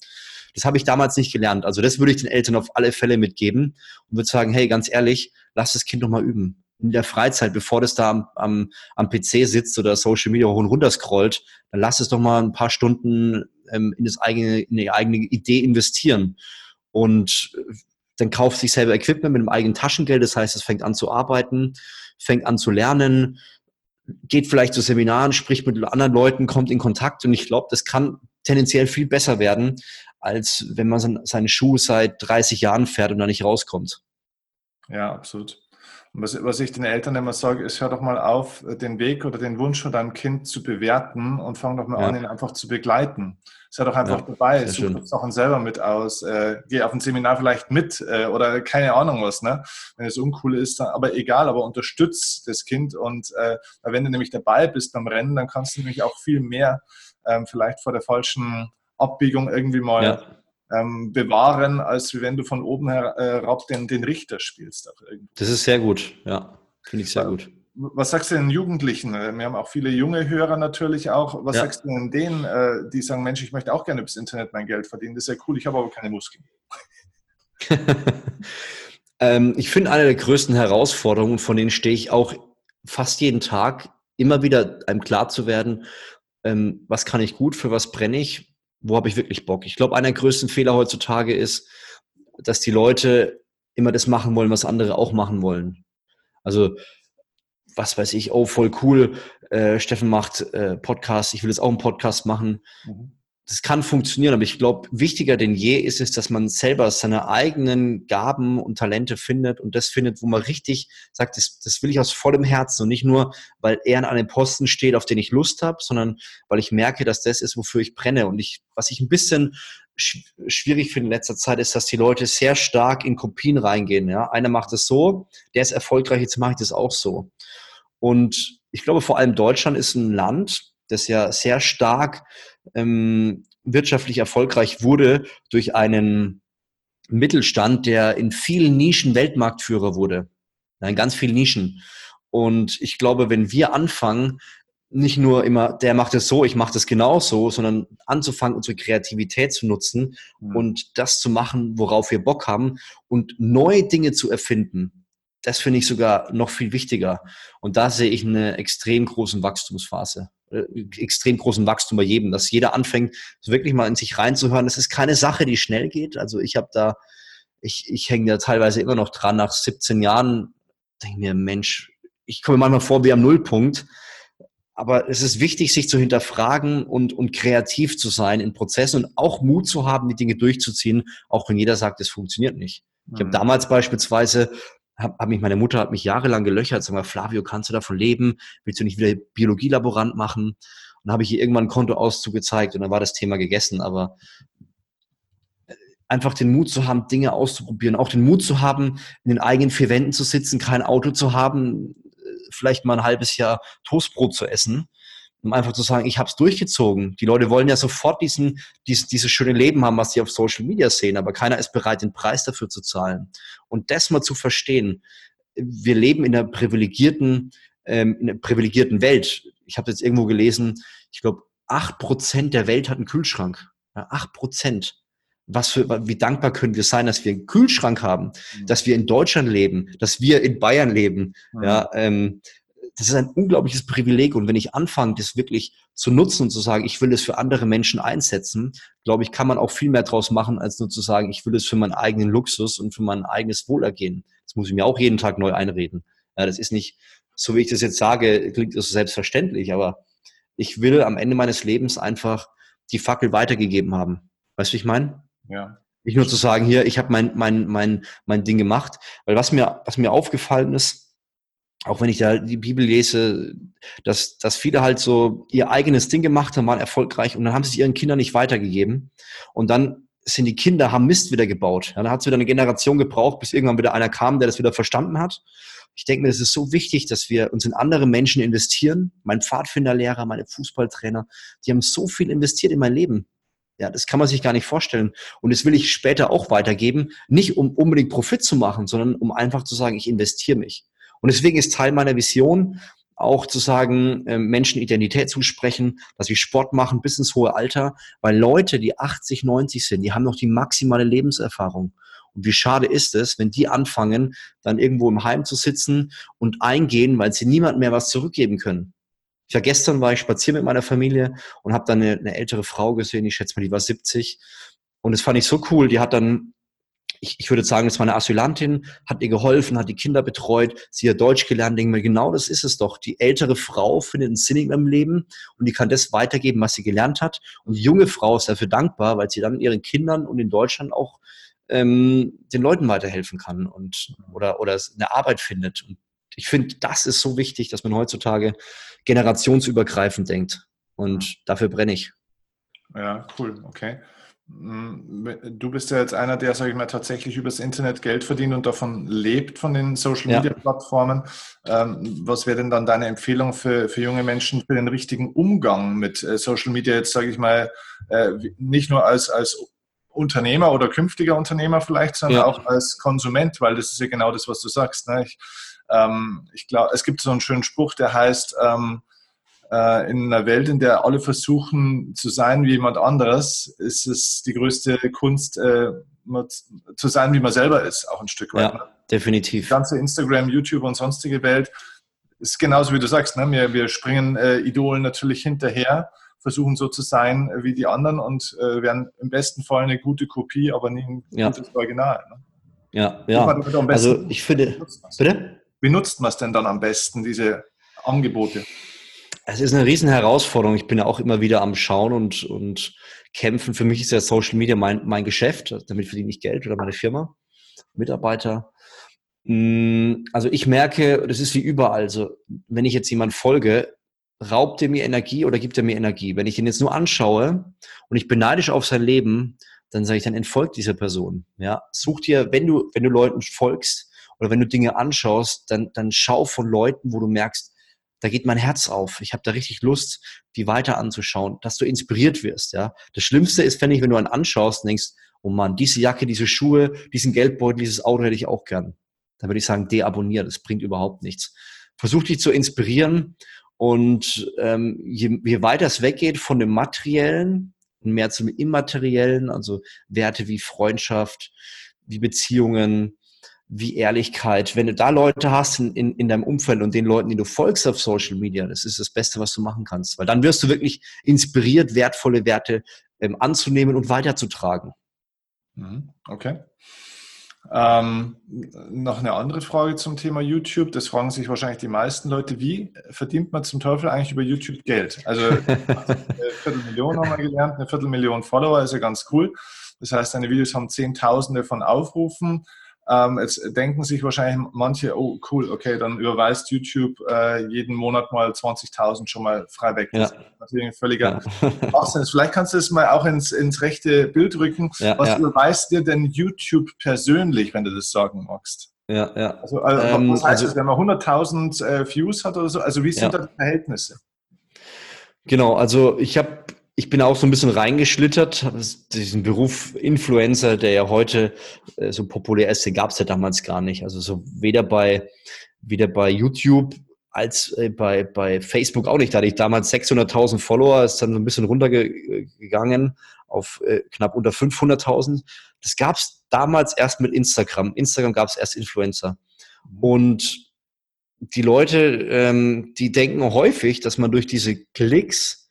Das habe ich damals nicht gelernt. Also das würde ich den Eltern auf alle Fälle mitgeben und würde sagen, hey, ganz ehrlich, lass das Kind doch mal üben in der Freizeit, bevor das da am, am, am PC sitzt oder Social Media hoch und runter scrollt, dann lass es doch mal ein paar Stunden ähm, in, das eigene, in die eigene Idee investieren. Und dann kauft sich selber Equipment mit dem eigenen Taschengeld. Das heißt, es fängt an zu arbeiten, fängt an zu lernen, geht vielleicht zu Seminaren, spricht mit anderen Leuten, kommt in Kontakt. Und ich glaube, das kann tendenziell viel besser werden, als wenn man seine Schuhe seit 30 Jahren fährt und da nicht rauskommt. Ja, absolut. Was, was ich den Eltern immer sage, ist, hör doch mal auf, den Weg oder den Wunsch von deinem Kind zu bewerten und fang doch mal ja. an, ihn einfach zu begleiten. Sei doch einfach ja, dabei, such Sachen selber mit aus, äh, geh auf ein Seminar vielleicht mit äh, oder keine Ahnung was, ne? Wenn es uncool ist, dann, aber egal, aber unterstütz das Kind und äh, wenn du nämlich dabei bist beim Rennen, dann kannst du nämlich auch viel mehr ähm, vielleicht vor der falschen Abbiegung irgendwie mal ja ähm, bewahren, als wenn du von oben herab äh, den, den Richter spielst. Das ist sehr gut, ja. Finde ich sehr gut. Was sagst du den Jugendlichen? Wir haben auch viele junge Hörer natürlich auch. Was ja. sagst du denn denen, äh, die sagen, Mensch, ich möchte auch gerne übers Internet mein Geld verdienen? Das ist ja cool, ich habe aber keine Muskeln. ähm, ich finde, eine der größten Herausforderungen, von denen stehe ich auch fast jeden Tag, immer wieder einem klar zu werden, ähm, was kann ich gut, für was brenne ich, wo habe ich wirklich Bock? Ich glaube, einer der größten Fehler heutzutage ist, dass die Leute immer das machen wollen, was andere auch machen wollen. Also, was weiß ich, oh, voll cool, äh, Steffen macht äh, Podcast, ich will jetzt auch einen Podcast machen. Mhm das kann funktionieren, aber ich glaube, wichtiger denn je ist es, dass man selber seine eigenen Gaben und Talente findet und das findet, wo man richtig sagt, das, das will ich aus vollem Herzen und nicht nur, weil er an einem Posten steht, auf den ich Lust habe, sondern weil ich merke, dass das ist, wofür ich brenne. Und ich, was ich ein bisschen schwierig finde in letzter Zeit, ist, dass die Leute sehr stark in Kopien reingehen. Ja? Einer macht es so, der ist erfolgreich, jetzt mache ich das auch so. Und ich glaube, vor allem Deutschland ist ein Land, das ja sehr stark ähm, wirtschaftlich erfolgreich wurde durch einen Mittelstand, der in vielen Nischen Weltmarktführer wurde. In ganz vielen Nischen. Und ich glaube, wenn wir anfangen, nicht nur immer, der macht es so, ich mache das genauso, sondern anzufangen, unsere Kreativität zu nutzen mhm. und das zu machen, worauf wir Bock haben und neue Dinge zu erfinden. Das finde ich sogar noch viel wichtiger. Und da sehe ich eine extrem großen Wachstumsphase. Äh, extrem großen Wachstum bei jedem, dass jeder anfängt, wirklich mal in sich reinzuhören. Das ist keine Sache, die schnell geht. Also ich habe da, ich, ich hänge da teilweise immer noch dran nach 17 Jahren, denke mir, Mensch, ich komme manchmal vor wie am Nullpunkt. Aber es ist wichtig, sich zu hinterfragen und, und kreativ zu sein in Prozessen und auch Mut zu haben, die Dinge durchzuziehen, auch wenn jeder sagt, es funktioniert nicht. Ich habe mhm. damals beispielsweise hab, hab mich, meine Mutter hat mich jahrelang gelöchert, sag mal, Flavio, kannst du davon leben? Willst du nicht wieder Biologielaborant machen? Und dann habe ich ihr irgendwann ein Kontoauszug gezeigt und dann war das Thema gegessen. Aber äh, einfach den Mut zu haben, Dinge auszuprobieren, auch den Mut zu haben, in den eigenen vier Wänden zu sitzen, kein Auto zu haben, äh, vielleicht mal ein halbes Jahr Toastbrot zu essen um einfach zu sagen, ich habe es durchgezogen. Die Leute wollen ja sofort diesen, dies, dieses schöne Leben haben, was sie auf Social Media sehen, aber keiner ist bereit, den Preis dafür zu zahlen. Und das mal zu verstehen, wir leben in einer privilegierten, ähm, in einer privilegierten Welt. Ich habe jetzt irgendwo gelesen, ich glaube, acht Prozent der Welt hat einen Kühlschrank. Acht Prozent. Was für, wie dankbar können wir sein, dass wir einen Kühlschrank haben, mhm. dass wir in Deutschland leben, dass wir in Bayern leben, mhm. ja, ähm, das ist ein unglaubliches Privileg. Und wenn ich anfange, das wirklich zu nutzen und zu sagen, ich will es für andere Menschen einsetzen, glaube ich, kann man auch viel mehr draus machen, als nur zu sagen, ich will es für meinen eigenen Luxus und für mein eigenes Wohlergehen. Das muss ich mir auch jeden Tag neu einreden. Ja, das ist nicht, so wie ich das jetzt sage, klingt das selbstverständlich, aber ich will am Ende meines Lebens einfach die Fackel weitergegeben haben. Weißt du, wie ich meine? Ja. Nicht nur zu sagen, hier, ich habe mein, mein, mein, mein Ding gemacht, weil was mir, was mir aufgefallen ist, auch wenn ich da die Bibel lese, dass, dass viele halt so ihr eigenes Ding gemacht haben, waren erfolgreich und dann haben sie es ihren Kindern nicht weitergegeben. Und dann sind die Kinder, haben Mist wieder gebaut. Ja, dann hat es wieder eine Generation gebraucht, bis irgendwann wieder einer kam, der das wieder verstanden hat. Ich denke mir, es ist so wichtig, dass wir uns in andere Menschen investieren. Mein Pfadfinderlehrer, meine Fußballtrainer, die haben so viel investiert in mein Leben. Ja, das kann man sich gar nicht vorstellen. Und das will ich später auch weitergeben. Nicht um unbedingt Profit zu machen, sondern um einfach zu sagen, ich investiere mich. Und deswegen ist Teil meiner Vision auch zu sagen, ähm, Menschen Identität zusprechen, dass wir Sport machen bis ins hohe Alter, weil Leute, die 80, 90 sind, die haben noch die maximale Lebenserfahrung. Und wie schade ist es, wenn die anfangen, dann irgendwo im Heim zu sitzen und eingehen, weil sie niemand mehr was zurückgeben können. Ich war gestern, war ich spazieren mit meiner Familie und habe dann eine, eine ältere Frau gesehen, ich schätze mal, die war 70. Und das fand ich so cool. Die hat dann ich, ich würde sagen, es war eine Asylantin, hat ihr geholfen, hat die Kinder betreut, sie hat Deutsch gelernt, denke mir, genau das ist es doch. Die ältere Frau findet einen Sinn in ihrem Leben und die kann das weitergeben, was sie gelernt hat. Und die junge Frau ist dafür dankbar, weil sie dann ihren Kindern und in Deutschland auch ähm, den Leuten weiterhelfen kann und oder, oder eine Arbeit findet. Und ich finde, das ist so wichtig, dass man heutzutage generationsübergreifend denkt. Und dafür brenne ich. Ja, cool, okay. Mm, du bist ja jetzt einer, der, sage ich mal, tatsächlich übers Internet Geld verdient und davon lebt, von den Social Media Plattformen. Ähm, was wäre denn dann deine Empfehlung für, für junge Menschen für den richtigen Umgang mit äh, Social Media jetzt, sage ich mal, äh, nicht nur als, als Unternehmer oder künftiger Unternehmer vielleicht, sondern ja. auch als Konsument, weil das ist ja genau das, was du sagst. Ne? Ich, ähm, ich glaube, es gibt so einen schönen Spruch, der heißt, ähm, äh, in einer Welt, in der alle versuchen zu sein wie jemand anderes, ist es die größte Kunst, äh, zu sein, wie man selber ist, auch ein Stück weit. Ja, definitiv. Die ganze Instagram, YouTube und sonstige Welt ist genauso wie du sagst. Ne? Wir, wir springen äh, Idolen natürlich hinterher, versuchen so zu sein äh, wie die anderen und äh, werden im besten Fall eine gute Kopie, aber nie ein ja. gutes Original. Ne? Ja, ja. Also ich finde, bitte? Wie nutzt man es denn dann am besten, diese Angebote? Es ist eine riesen Herausforderung. Ich bin ja auch immer wieder am Schauen und, und kämpfen. Für mich ist ja Social Media mein, mein Geschäft. Damit verdiene ich Geld oder meine Firma, Mitarbeiter. Mm, also ich merke, das ist wie überall. Also wenn ich jetzt jemand folge, raubt er mir Energie oder gibt er mir Energie? Wenn ich ihn jetzt nur anschaue und ich bin neidisch auf sein Leben, dann sage ich, dann entfolgt dieser Person. Ja, such dir, wenn du, wenn du Leuten folgst oder wenn du Dinge anschaust, dann, dann schau von Leuten, wo du merkst, da geht mein Herz auf. Ich habe da richtig Lust, die weiter anzuschauen, dass du inspiriert wirst. Ja, das Schlimmste ist, wenn ich, wenn du einen anschaust und denkst, oh Mann, diese Jacke, diese Schuhe, diesen Geldbeutel, dieses Auto hätte ich auch gern. Dann würde ich sagen, deabonnier. Das bringt überhaupt nichts. Versuch dich zu inspirieren und ähm, je, je weiter es weggeht von dem Materiellen und mehr zum Immateriellen, also Werte wie Freundschaft, wie Beziehungen, wie Ehrlichkeit. Wenn du da Leute hast in, in, in deinem Umfeld und den Leuten, die du folgst auf Social Media, das ist das Beste, was du machen kannst. Weil dann wirst du wirklich inspiriert, wertvolle Werte ähm, anzunehmen und weiterzutragen. Mhm. Okay. Ähm, noch eine andere Frage zum Thema YouTube. Das fragen sich wahrscheinlich die meisten Leute. Wie verdient man zum Teufel eigentlich über YouTube Geld? Also eine Viertelmillion haben wir gelernt, eine Viertelmillion Follower ist ja ganz cool. Das heißt, deine Videos haben Zehntausende von Aufrufen. Ähm, jetzt denken sich wahrscheinlich manche, oh cool, okay, dann überweist YouTube äh, jeden Monat mal 20.000 schon mal frei weg. Ja. Das ist natürlich ein völliger ja. Vielleicht kannst du es mal auch ins, ins rechte Bild rücken. Ja, was ja. überweist dir denn YouTube persönlich, wenn du das sagen magst? Ja, ja. Also, also ähm, was heißt also, das, wenn man 100.000 äh, Views hat oder so? Also wie sind da die Verhältnisse? Genau, also ich habe ich bin auch so ein bisschen reingeschlittert. Diesen Beruf Influencer, der ja heute äh, so populär ist, den gab es ja damals gar nicht. Also so weder bei, weder bei YouTube als äh, bei, bei Facebook auch nicht. Da hatte ich damals 600.000 Follower, ist dann so ein bisschen runtergegangen auf äh, knapp unter 500.000. Das gab es damals erst mit Instagram. Instagram gab es erst Influencer. Und die Leute, ähm, die denken häufig, dass man durch diese Klicks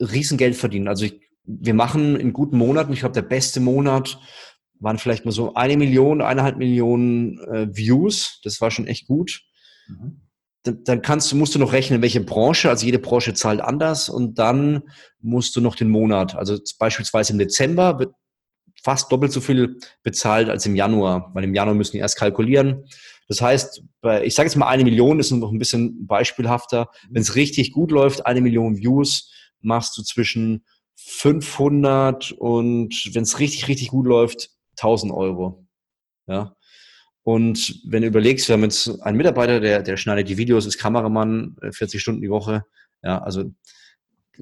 Riesengeld verdienen. Also ich, wir machen in guten Monaten, ich glaube, der beste Monat waren vielleicht mal so eine Million, eineinhalb Millionen äh, Views. Das war schon echt gut. Mhm. Dann, dann kannst du, musst du noch rechnen, welche Branche, also jede Branche zahlt anders und dann musst du noch den Monat. Also beispielsweise im Dezember wird fast doppelt so viel bezahlt als im Januar, weil im Januar müssen die erst kalkulieren. Das heißt, bei, ich sage jetzt mal eine Million ist noch ein bisschen beispielhafter. Wenn es richtig gut läuft, eine Million Views, machst du zwischen 500 und, wenn es richtig, richtig gut läuft, 1000 Euro. Ja. Und wenn du überlegst, wir haben jetzt einen Mitarbeiter, der, der schneidet die Videos, ist Kameramann, 40 äh, Stunden die Woche. Ja, also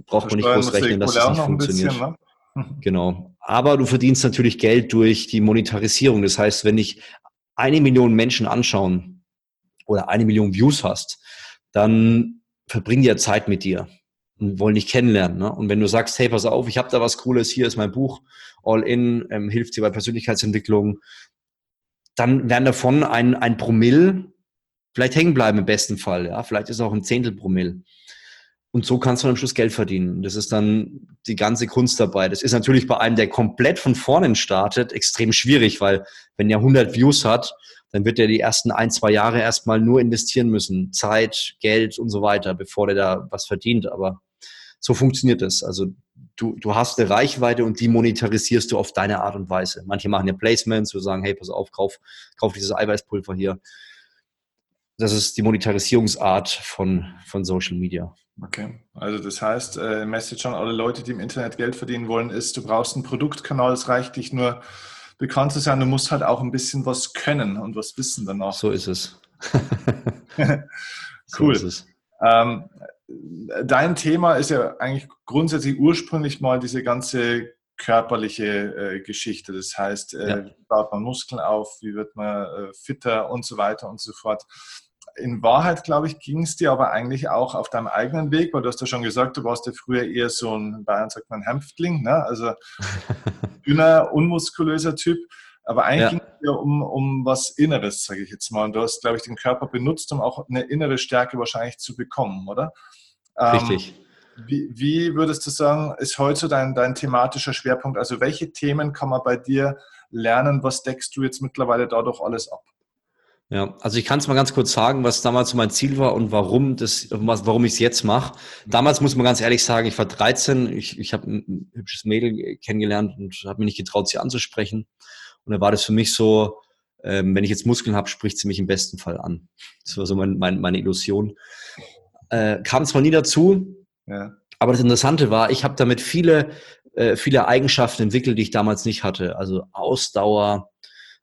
braucht man nicht groß rechnen, dass das nicht funktioniert. Bisschen, ne? Genau. Aber du verdienst natürlich Geld durch die Monetarisierung. Das heißt, wenn dich eine Million Menschen anschauen oder eine Million Views hast, dann verbringen die ja Zeit mit dir. Und wollen dich kennenlernen. Ne? Und wenn du sagst, hey, pass auf, ich habe da was Cooles, hier ist mein Buch, All In, ähm, hilft dir bei Persönlichkeitsentwicklung, dann werden davon ein, ein Promille vielleicht hängen bleiben im besten Fall. Ja, vielleicht ist es auch ein Zehntel Promille. Und so kannst du am Schluss Geld verdienen. Das ist dann die ganze Kunst dabei. Das ist natürlich bei einem, der komplett von vorne startet, extrem schwierig, weil wenn er 100 Views hat, dann wird er die ersten ein, zwei Jahre erstmal nur investieren müssen. Zeit, Geld und so weiter, bevor der da was verdient. Aber so funktioniert das. Also du, du hast eine Reichweite und die monetarisierst du auf deine Art und Weise. Manche machen ja Placements, so sagen, hey, pass auf, kauf, kauf dieses Eiweißpulver hier. Das ist die Monetarisierungsart von, von Social Media. Okay, also das heißt, äh, Message an alle Leute, die im Internet Geld verdienen wollen, ist, du brauchst einen Produktkanal, es reicht nicht nur bekannt zu sein, du musst halt auch ein bisschen was können und was wissen danach. So ist es. cool. So ist es. Ähm, dein Thema ist ja eigentlich grundsätzlich ursprünglich mal diese ganze körperliche äh, Geschichte. Das heißt, äh, ja. wie baut man Muskeln auf, wie wird man äh, fitter und so weiter und so fort in Wahrheit, glaube ich, ging es dir aber eigentlich auch auf deinem eigenen Weg, weil du hast ja schon gesagt, du warst ja früher eher so ein, in Bayern sagt man Hämpftling, ne? also dünner, unmuskulöser Typ. Aber eigentlich ja. ging ja um, um was Inneres, sage ich jetzt mal. Und du hast, glaube ich, den Körper benutzt, um auch eine innere Stärke wahrscheinlich zu bekommen, oder? Ähm, Richtig. Ähm, wie, wie, würdest du sagen, ist heute dein, dein thematischer Schwerpunkt? Also welche Themen kann man bei dir lernen? Was deckst du jetzt mittlerweile dadurch alles ab? Ja, also ich kann es mal ganz kurz sagen, was damals mein Ziel war und warum das, warum ich es jetzt mache. Damals muss man ganz ehrlich sagen, ich war 13, ich, ich habe ein hübsches Mädel kennengelernt und habe mich nicht getraut, sie anzusprechen. Und da war das für mich so, ähm, wenn ich jetzt Muskeln habe, spricht sie mich im besten Fall an. Das war so mein, mein, meine Illusion. Äh, kam zwar nie dazu, ja. aber das Interessante war, ich habe damit viele, äh, viele Eigenschaften entwickelt, die ich damals nicht hatte. Also Ausdauer,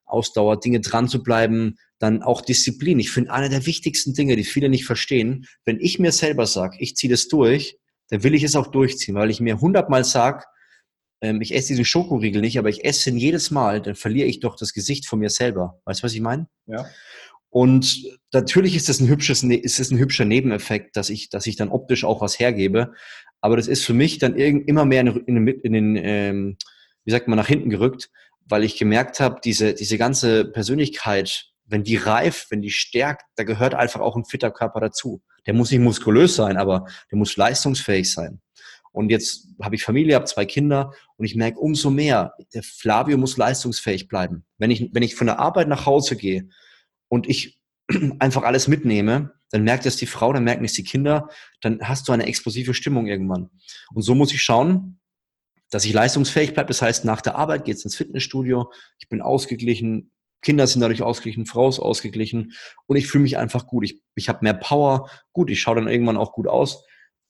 Ausdauer, Dinge dran zu bleiben, dann auch Disziplin. Ich finde, eine der wichtigsten Dinge, die viele nicht verstehen, wenn ich mir selber sage, ich ziehe das durch, dann will ich es auch durchziehen, weil ich mir hundertmal sage, ähm, ich esse diesen Schokoriegel nicht, aber ich esse ihn jedes Mal, dann verliere ich doch das Gesicht von mir selber. Weißt du, was ich meine? Ja. Und natürlich ist das ein hübsches, ne, ist das ein hübscher Nebeneffekt, dass ich, dass ich dann optisch auch was hergebe. Aber das ist für mich dann immer mehr in, in, in den, ähm, wie sagt man, nach hinten gerückt, weil ich gemerkt habe, diese, diese ganze Persönlichkeit, wenn die reift, wenn die stärkt, da gehört einfach auch ein fitter Körper dazu. Der muss nicht muskulös sein, aber der muss leistungsfähig sein. Und jetzt habe ich Familie, habe zwei Kinder und ich merke umso mehr, der Flavio muss leistungsfähig bleiben. Wenn ich, wenn ich von der Arbeit nach Hause gehe und ich einfach alles mitnehme, dann merkt es die Frau, dann merken es die Kinder, dann hast du eine explosive Stimmung irgendwann. Und so muss ich schauen, dass ich leistungsfähig bleibe. Das heißt, nach der Arbeit geht es ins Fitnessstudio, ich bin ausgeglichen, Kinder sind dadurch ausgeglichen, Frau ist ausgeglichen und ich fühle mich einfach gut. Ich, ich habe mehr Power. Gut, ich schaue dann irgendwann auch gut aus.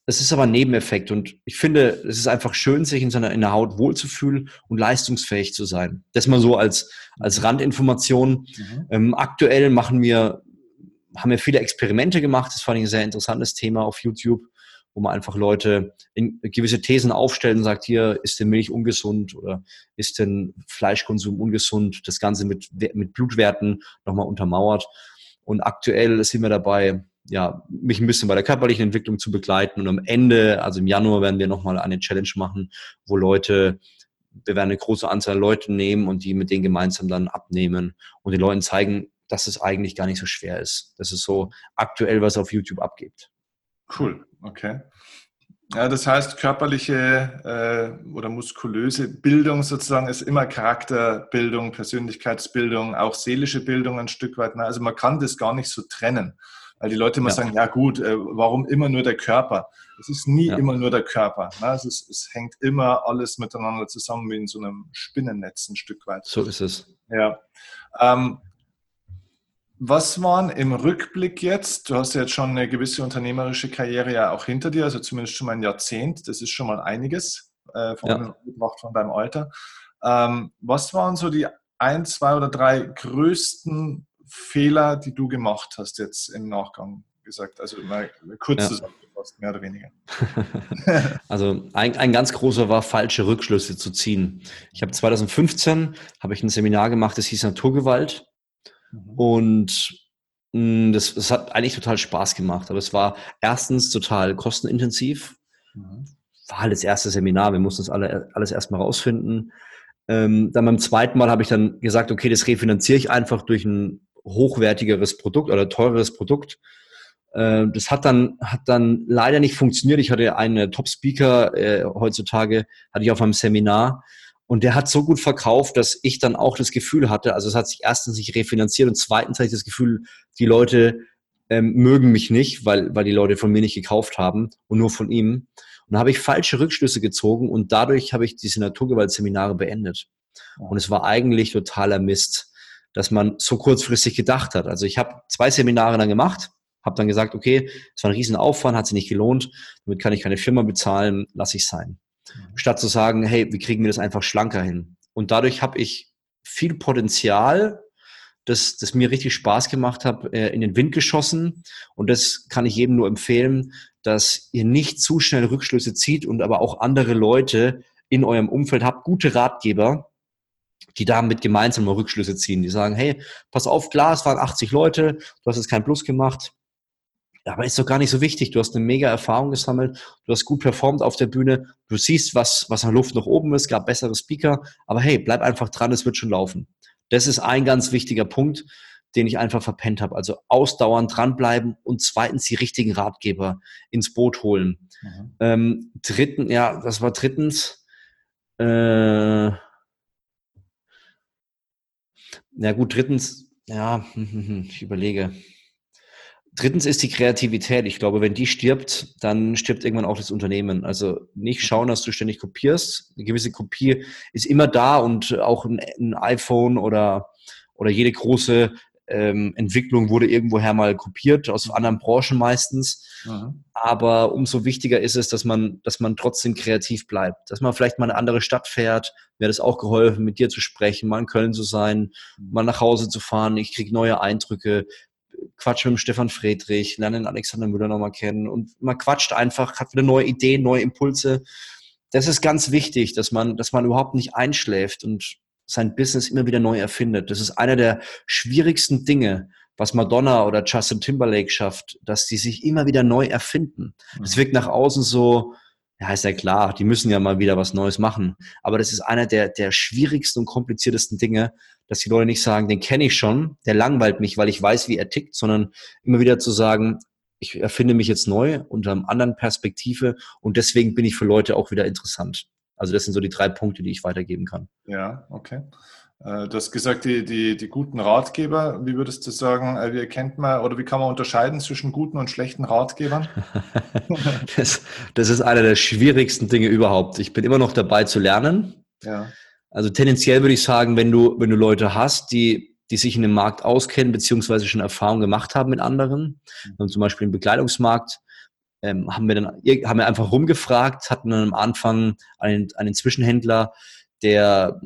Das ist aber ein Nebeneffekt und ich finde, es ist einfach schön, sich in seiner in der Haut wohlzufühlen und leistungsfähig zu sein. Das mal so als, als Randinformation. Mhm. Ähm, aktuell machen wir, haben wir viele Experimente gemacht. Das fand ich ein sehr interessantes Thema auf YouTube wo man einfach Leute in gewisse Thesen aufstellt und sagt, hier ist denn Milch ungesund oder ist denn Fleischkonsum ungesund, das Ganze mit, mit Blutwerten nochmal untermauert. Und aktuell sind wir dabei, ja, mich ein bisschen bei der körperlichen Entwicklung zu begleiten. Und am Ende, also im Januar, werden wir nochmal eine Challenge machen, wo Leute, wir werden eine große Anzahl Leute nehmen und die mit denen gemeinsam dann abnehmen und den Leuten zeigen, dass es eigentlich gar nicht so schwer ist. Das ist so aktuell, was auf YouTube abgeht. Cool, okay. Ja, das heißt, körperliche äh, oder muskulöse Bildung sozusagen ist immer Charakterbildung, Persönlichkeitsbildung, auch seelische Bildung ein Stück weit. Also man kann das gar nicht so trennen, weil die Leute immer ja. sagen, ja gut, äh, warum immer nur der Körper? Es ist nie ja. immer nur der Körper. Ne? Es, es, hängt immer alles miteinander zusammen wie in so einem Spinnennetz ein Stück weit. So ist es. Ja. Ähm, was waren im Rückblick jetzt, du hast ja jetzt schon eine gewisse unternehmerische Karriere ja auch hinter dir, also zumindest schon mal ein Jahrzehnt, das ist schon mal einiges äh, von, ja. von deinem Alter. Ähm, was waren so die ein, zwei oder drei größten Fehler, die du gemacht hast jetzt im Nachgang gesagt? Also mal kurz ja. zusammengefasst, mehr oder weniger. also ein, ein ganz großer war, falsche Rückschlüsse zu ziehen. Ich habe 2015 habe ich ein Seminar gemacht, das hieß Naturgewalt. Mhm. Und mh, mm, das, das hat eigentlich total Spaß gemacht. Aber es war erstens total kostenintensiv. Mhm. War halt das erste Seminar, wir mussten das alle, alles erstmal rausfinden. Ähm, dann beim zweiten Mal habe ich dann gesagt, okay, das refinanziere ich einfach durch ein hochwertigeres Produkt oder teureres Produkt. Äh, das hat dann, hat dann leider nicht funktioniert. Ich hatte einen Top-Speaker äh, heutzutage, hatte ich auf einem Seminar. Und der hat so gut verkauft, dass ich dann auch das Gefühl hatte, also es hat sich erstens nicht refinanziert und zweitens hatte ich das Gefühl, die Leute ähm, mögen mich nicht, weil, weil die Leute von mir nicht gekauft haben und nur von ihm. Und da habe ich falsche Rückschlüsse gezogen und dadurch habe ich diese Naturgewaltseminare beendet. Und es war eigentlich totaler Mist, dass man so kurzfristig gedacht hat. Also ich habe zwei Seminare dann gemacht, habe dann gesagt, okay, es war ein Riesenaufwand, hat sich nicht gelohnt, damit kann ich keine Firma bezahlen, lasse ich sein. Mhm. Statt zu sagen, hey, wie kriegen wir das einfach schlanker hin? Und dadurch habe ich viel Potenzial, das, das mir richtig Spaß gemacht hat, äh, in den Wind geschossen. Und das kann ich jedem nur empfehlen, dass ihr nicht zu schnell Rückschlüsse zieht und aber auch andere Leute in eurem Umfeld habt, gute Ratgeber, die damit gemeinsam mal Rückschlüsse ziehen. Die sagen, hey, pass auf, klar, es waren 80 Leute, du hast jetzt keinen Plus gemacht, aber ist doch gar nicht so wichtig. Du hast eine mega Erfahrung gesammelt, du hast gut performt auf der Bühne, du siehst, was, was an Luft noch oben ist, gab bessere Speaker, aber hey, bleib einfach dran, es wird schon laufen. Das ist ein ganz wichtiger Punkt, den ich einfach verpennt habe. Also ausdauernd dranbleiben und zweitens die richtigen Ratgeber ins Boot holen. Mhm. Ähm, dritten, ja, das war drittens. Äh, ja gut, drittens, ja, ich überlege. Drittens ist die Kreativität. Ich glaube, wenn die stirbt, dann stirbt irgendwann auch das Unternehmen. Also nicht schauen, dass du ständig kopierst. Eine gewisse Kopie ist immer da und auch ein, ein iPhone oder, oder jede große ähm, Entwicklung wurde irgendwoher mal kopiert, aus anderen Branchen meistens. Mhm. Aber umso wichtiger ist es, dass man, dass man trotzdem kreativ bleibt. Dass man vielleicht mal eine andere Stadt fährt. Mir hat es auch geholfen, mit dir zu sprechen, mal in Köln zu sein, mhm. mal nach Hause zu fahren. Ich kriege neue Eindrücke. Quatsch mit Stefan Friedrich, lerne den Alexander Müller nochmal kennen und man quatscht einfach, hat wieder neue Ideen, neue Impulse. Das ist ganz wichtig, dass man, dass man überhaupt nicht einschläft und sein Business immer wieder neu erfindet. Das ist einer der schwierigsten Dinge, was Madonna oder Justin Timberlake schafft, dass die sich immer wieder neu erfinden. Das mhm. wirkt nach außen so, ja, ist ja klar, die müssen ja mal wieder was Neues machen. Aber das ist einer der, der schwierigsten und kompliziertesten Dinge, dass die Leute nicht sagen, den kenne ich schon, der langweilt mich, weil ich weiß, wie er tickt, sondern immer wieder zu sagen, ich erfinde mich jetzt neu unter einer anderen Perspektive und deswegen bin ich für Leute auch wieder interessant. Also das sind so die drei Punkte, die ich weitergeben kann. Ja, okay. Äh, du hast gesagt, die, die, die guten Ratgeber, wie würdest du sagen, äh, wie erkennt man oder wie kann man unterscheiden zwischen guten und schlechten Ratgebern? das, das ist einer der schwierigsten Dinge überhaupt. Ich bin immer noch dabei zu lernen. Ja. Also tendenziell würde ich sagen, wenn du, wenn du Leute hast, die, die sich in dem Markt auskennen, beziehungsweise schon Erfahrung gemacht haben mit anderen, mhm. zum Beispiel im Bekleidungsmarkt, ähm, haben wir dann haben wir einfach rumgefragt, hatten dann am Anfang einen, einen Zwischenhändler, der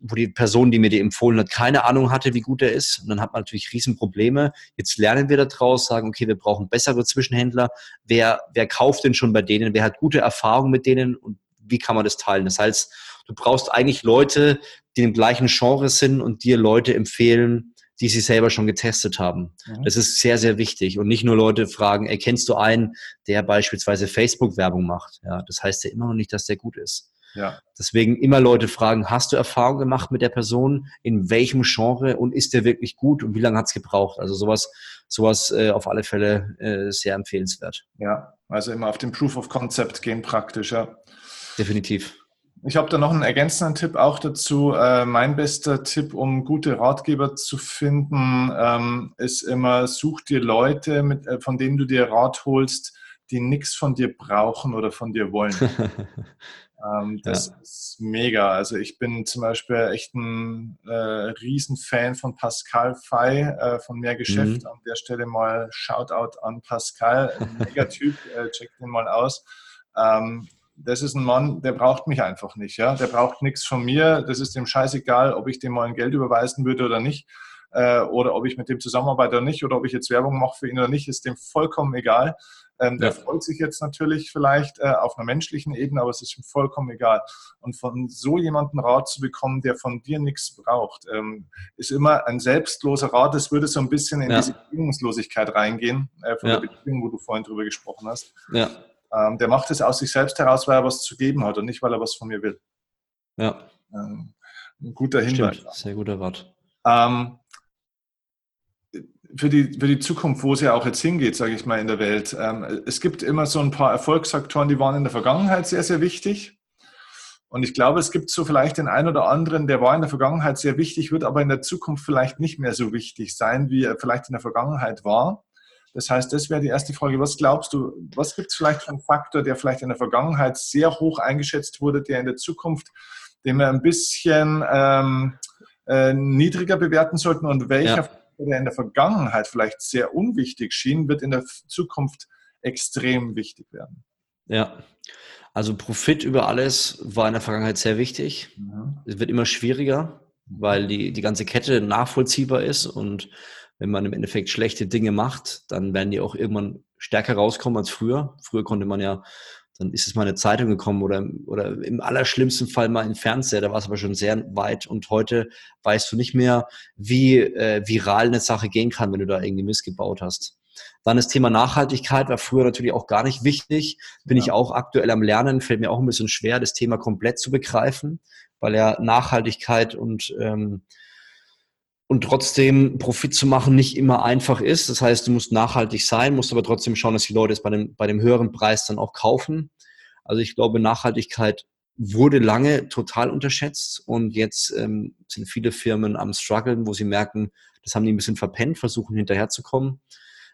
wo die Person, die mir die empfohlen hat, keine Ahnung hatte, wie gut er ist. Und dann hat man natürlich Riesenprobleme. Jetzt lernen wir daraus, sagen, okay, wir brauchen bessere Zwischenhändler. Wer, wer kauft denn schon bei denen? Wer hat gute Erfahrungen mit denen? Und wie kann man das teilen? Das heißt, du brauchst eigentlich Leute, die im gleichen Genre sind und dir Leute empfehlen, die sie selber schon getestet haben. Mhm. Das ist sehr, sehr wichtig. Und nicht nur Leute fragen, erkennst du einen, der beispielsweise Facebook-Werbung macht? Ja, das heißt ja immer noch nicht, dass der gut ist. Ja. Deswegen immer Leute fragen, hast du Erfahrung gemacht mit der Person? In welchem Genre? Und ist der wirklich gut? Und wie lange hat es gebraucht? Also sowas, sowas äh, auf alle Fälle äh, sehr empfehlenswert. Ja, also immer auf den Proof of Concept gehen praktisch, ja. Definitiv. Ich habe da noch einen ergänzenden Tipp auch dazu. Äh, mein bester Tipp, um gute Ratgeber zu finden, ähm, ist immer, such dir Leute, mit, äh, von denen du dir Rat holst, die nichts von dir brauchen oder von dir wollen. ähm, das ja. ist mega. Also ich bin zum Beispiel echt ein äh, Riesenfan von Pascal Fay äh, von Mehr Geschäft. Mhm. An der Stelle mal Shoutout an Pascal, ein Megatyp, äh, check den mal aus. Ähm, das ist ein Mann, der braucht mich einfach nicht. Ja? Der braucht nichts von mir. Das ist dem scheißegal, ob ich dem mal ein Geld überweisen würde oder nicht. Äh, oder ob ich mit dem zusammenarbeite oder nicht. Oder ob ich jetzt Werbung mache für ihn oder nicht. Ist dem vollkommen egal. Ähm, ja. Der freut sich jetzt natürlich vielleicht äh, auf einer menschlichen Ebene, aber es ist ihm vollkommen egal. Und von so jemandem Rat zu bekommen, der von dir nichts braucht, ähm, ist immer ein selbstloser Rat. Das würde so ein bisschen in ja. diese Bedingungslosigkeit reingehen, äh, von ja. der Beziehung, wo du vorhin drüber gesprochen hast. Ja. Ähm, der macht es aus sich selbst heraus, weil er was zu geben hat und nicht, weil er was von mir will. Ja. Ähm, ein guter Hinweis. Stimmt, sehr guter Rat. Ähm, für die, für die Zukunft, wo es ja auch jetzt hingeht, sage ich mal, in der Welt. Ähm, es gibt immer so ein paar Erfolgsfaktoren, die waren in der Vergangenheit sehr, sehr wichtig. Und ich glaube, es gibt so vielleicht den einen oder anderen, der war in der Vergangenheit sehr wichtig, wird aber in der Zukunft vielleicht nicht mehr so wichtig sein, wie er vielleicht in der Vergangenheit war. Das heißt, das wäre die erste Frage. Was glaubst du, was gibt es vielleicht für einen Faktor, der vielleicht in der Vergangenheit sehr hoch eingeschätzt wurde, der in der Zukunft, den wir ein bisschen ähm, äh, niedriger bewerten sollten und welcher ja. der in der Vergangenheit vielleicht sehr unwichtig schien, wird in der Zukunft extrem wichtig werden? Ja, also Profit über alles war in der Vergangenheit sehr wichtig. Mhm. Es wird immer schwieriger, weil die, die ganze Kette nachvollziehbar ist und wenn man im Endeffekt schlechte Dinge macht, dann werden die auch irgendwann stärker rauskommen als früher. Früher konnte man ja, dann ist es mal eine Zeitung gekommen oder, oder im allerschlimmsten Fall mal ein Fernseher, da war es aber schon sehr weit und heute weißt du nicht mehr, wie äh, viral eine Sache gehen kann, wenn du da irgendwie missgebaut hast. Dann das Thema Nachhaltigkeit war früher natürlich auch gar nicht wichtig. Bin ja. ich auch aktuell am Lernen, fällt mir auch ein bisschen schwer, das Thema komplett zu begreifen, weil ja Nachhaltigkeit und ähm, und trotzdem Profit zu machen nicht immer einfach ist. Das heißt, du musst nachhaltig sein, musst aber trotzdem schauen, dass die Leute es bei dem, bei dem höheren Preis dann auch kaufen. Also ich glaube, Nachhaltigkeit wurde lange total unterschätzt und jetzt ähm, sind viele Firmen am struggeln, wo sie merken, das haben die ein bisschen verpennt, versuchen hinterherzukommen.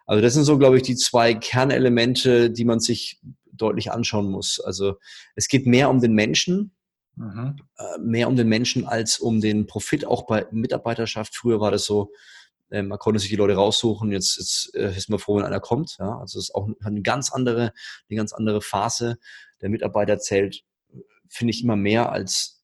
Also das sind so, glaube ich, die zwei Kernelemente, die man sich deutlich anschauen muss. Also es geht mehr um den Menschen, mhm. äh, mehr um den Menschen als um den Profit, auch bei Mitarbeiterschaft. Früher war das so, äh, man konnte sich die Leute raussuchen, jetzt, jetzt äh, ist man froh, wenn einer kommt. Ja? Also es ist auch eine ganz andere, eine ganz andere Phase. Der Mitarbeiter zählt, finde ich, immer mehr als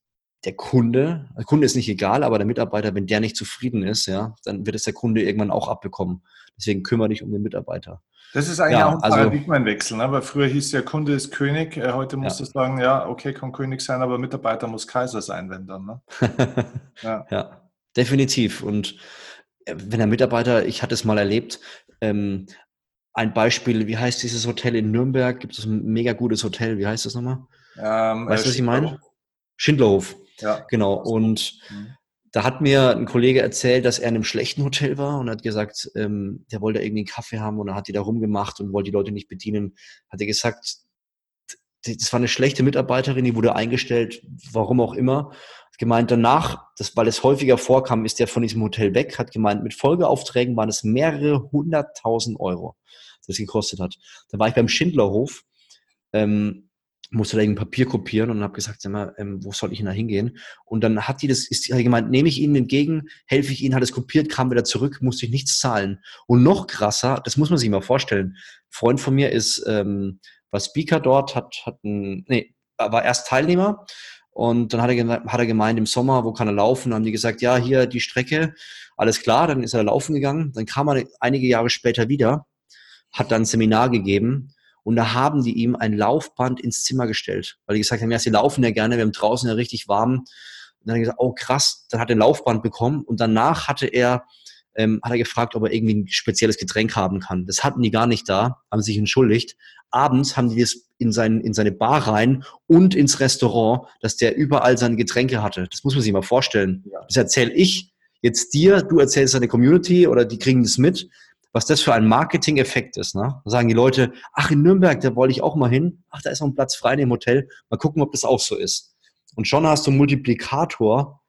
der Kunde, der Kunde ist nicht egal, aber der Mitarbeiter, wenn der nicht zufrieden ist, ja, dann wird es der Kunde irgendwann auch abbekommen. Deswegen kümmere dich um den Mitarbeiter. Das ist eigentlich ja, auch ein also, Paradigmenwechsel, ne? weil früher hieß ja, Kunde ist König, äh, heute musst ja. du sagen, ja, okay, kann König sein, aber Mitarbeiter muss Kaiser sein, wenn dann. Ne? ja. ja, definitiv. Und äh, wenn der Mitarbeiter, ich hatte es mal erlebt, ähm, ein Beispiel, wie heißt dieses Hotel in Nürnberg? Gibt es ein mega gutes Hotel? Wie heißt das nochmal? Ähm, weißt du, was ich meine? Schindlerhof. Ja. Genau. Und mhm. Da hat mir ein Kollege erzählt, dass er in einem schlechten Hotel war und hat gesagt, ähm, der wollte irgendwie einen Kaffee haben und er hat die da rumgemacht und wollte die Leute nicht bedienen. Hat er gesagt, das war eine schlechte Mitarbeiterin, die wurde eingestellt, warum auch immer. Hat gemeint, danach, das, weil es häufiger vorkam, ist der von diesem Hotel weg, hat gemeint, mit Folgeaufträgen waren es mehrere hunderttausend Euro, das gekostet hat. Da war ich beim Schindlerhof, ähm, musste da irgendein Papier kopieren und habe gesagt, sag mal, ähm, wo soll ich denn da hingehen? Und dann hat die das, ist die gemeint, nehme ich Ihnen entgegen, helfe ich Ihnen, hat es kopiert, kam wieder zurück, musste ich nichts zahlen. Und noch krasser, das muss man sich mal vorstellen. Freund von mir ist, ähm, war Speaker dort, hat, hat ein, nee, war erst Teilnehmer und dann hat er, hat er gemeint, im Sommer, wo kann er laufen? Dann haben die gesagt, ja, hier die Strecke, alles klar, dann ist er laufen gegangen. Dann kam er einige Jahre später wieder, hat dann ein Seminar gegeben und da haben die ihm ein Laufband ins Zimmer gestellt, weil die gesagt haben, ja, sie laufen ja gerne, wir haben draußen ja richtig warm. Und dann hat er gesagt, oh krass, dann hat er ein Laufband bekommen und danach hatte er, ähm, hat er gefragt, ob er irgendwie ein spezielles Getränk haben kann. Das hatten die gar nicht da, haben sich entschuldigt. Abends haben die das in, sein, in seine Bar rein und ins Restaurant, dass der überall seine Getränke hatte. Das muss man sich mal vorstellen. Ja. Das erzähle ich jetzt dir, du erzählst deine Community oder die kriegen das mit was das für ein Marketing-Effekt ist. Ne? Da sagen die Leute, ach, in Nürnberg, da wollte ich auch mal hin. Ach, da ist noch ein Platz frei in dem Hotel. Mal gucken, ob das auch so ist. Und schon hast du einen Multiplikator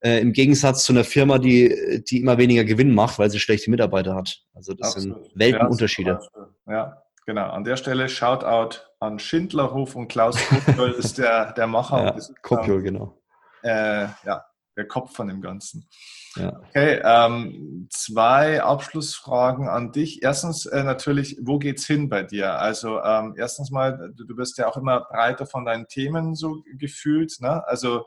äh, im Gegensatz zu einer Firma, die, die immer weniger Gewinn macht, weil sie schlechte Mitarbeiter hat. Also das Absolut. sind Weltenunterschiede. Ja, ja, genau. An der Stelle Shoutout an Schindlerhof und Klaus Kopiol ist der, der Macher. Ja, Kopiol, genau. Äh, ja, der Kopf von dem Ganzen. Ja. Okay, ähm, zwei Abschlussfragen an dich. Erstens äh, natürlich, wo geht's hin bei dir? Also ähm, erstens mal, du, du bist ja auch immer breiter von deinen Themen so gefühlt. Ne? Also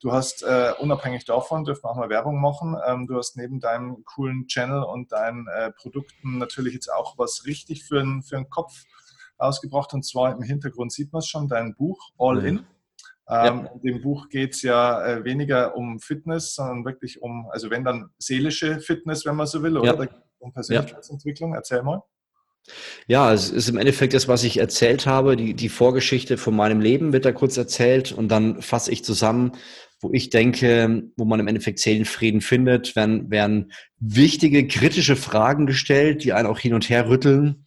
du hast äh, unabhängig davon, dürfen wir auch mal Werbung machen, ähm, du hast neben deinem coolen Channel und deinen äh, Produkten natürlich jetzt auch was richtig für, für den Kopf ausgebracht. Und zwar im Hintergrund sieht man es schon, dein Buch All. In. Ähm, ja. In dem Buch geht es ja äh, weniger um Fitness, sondern wirklich um, also wenn dann seelische Fitness, wenn man so will, oder ja. um Persönlichkeitsentwicklung. Erzähl mal. Ja, es ist im Endeffekt das, was ich erzählt habe. Die, die Vorgeschichte von meinem Leben wird da kurz erzählt und dann fasse ich zusammen, wo ich denke, wo man im Endeffekt Seelenfrieden findet, werden, werden wichtige, kritische Fragen gestellt, die einen auch hin und her rütteln.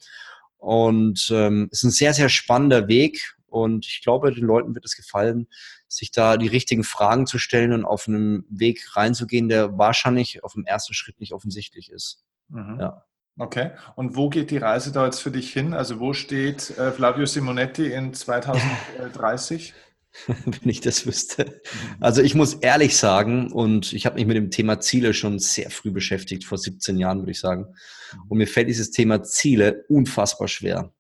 Und ähm, es ist ein sehr, sehr spannender Weg. Und ich glaube, den Leuten wird es gefallen, sich da die richtigen Fragen zu stellen und auf einem Weg reinzugehen, der wahrscheinlich auf dem ersten Schritt nicht offensichtlich ist. Mhm. Ja. Okay. Und wo geht die Reise da jetzt für dich hin? Also wo steht äh, Flavio Simonetti in 2030? Wenn ich das wüsste. Also ich muss ehrlich sagen, und ich habe mich mit dem Thema Ziele schon sehr früh beschäftigt, vor 17 Jahren würde ich sagen. Und mir fällt dieses Thema Ziele unfassbar schwer.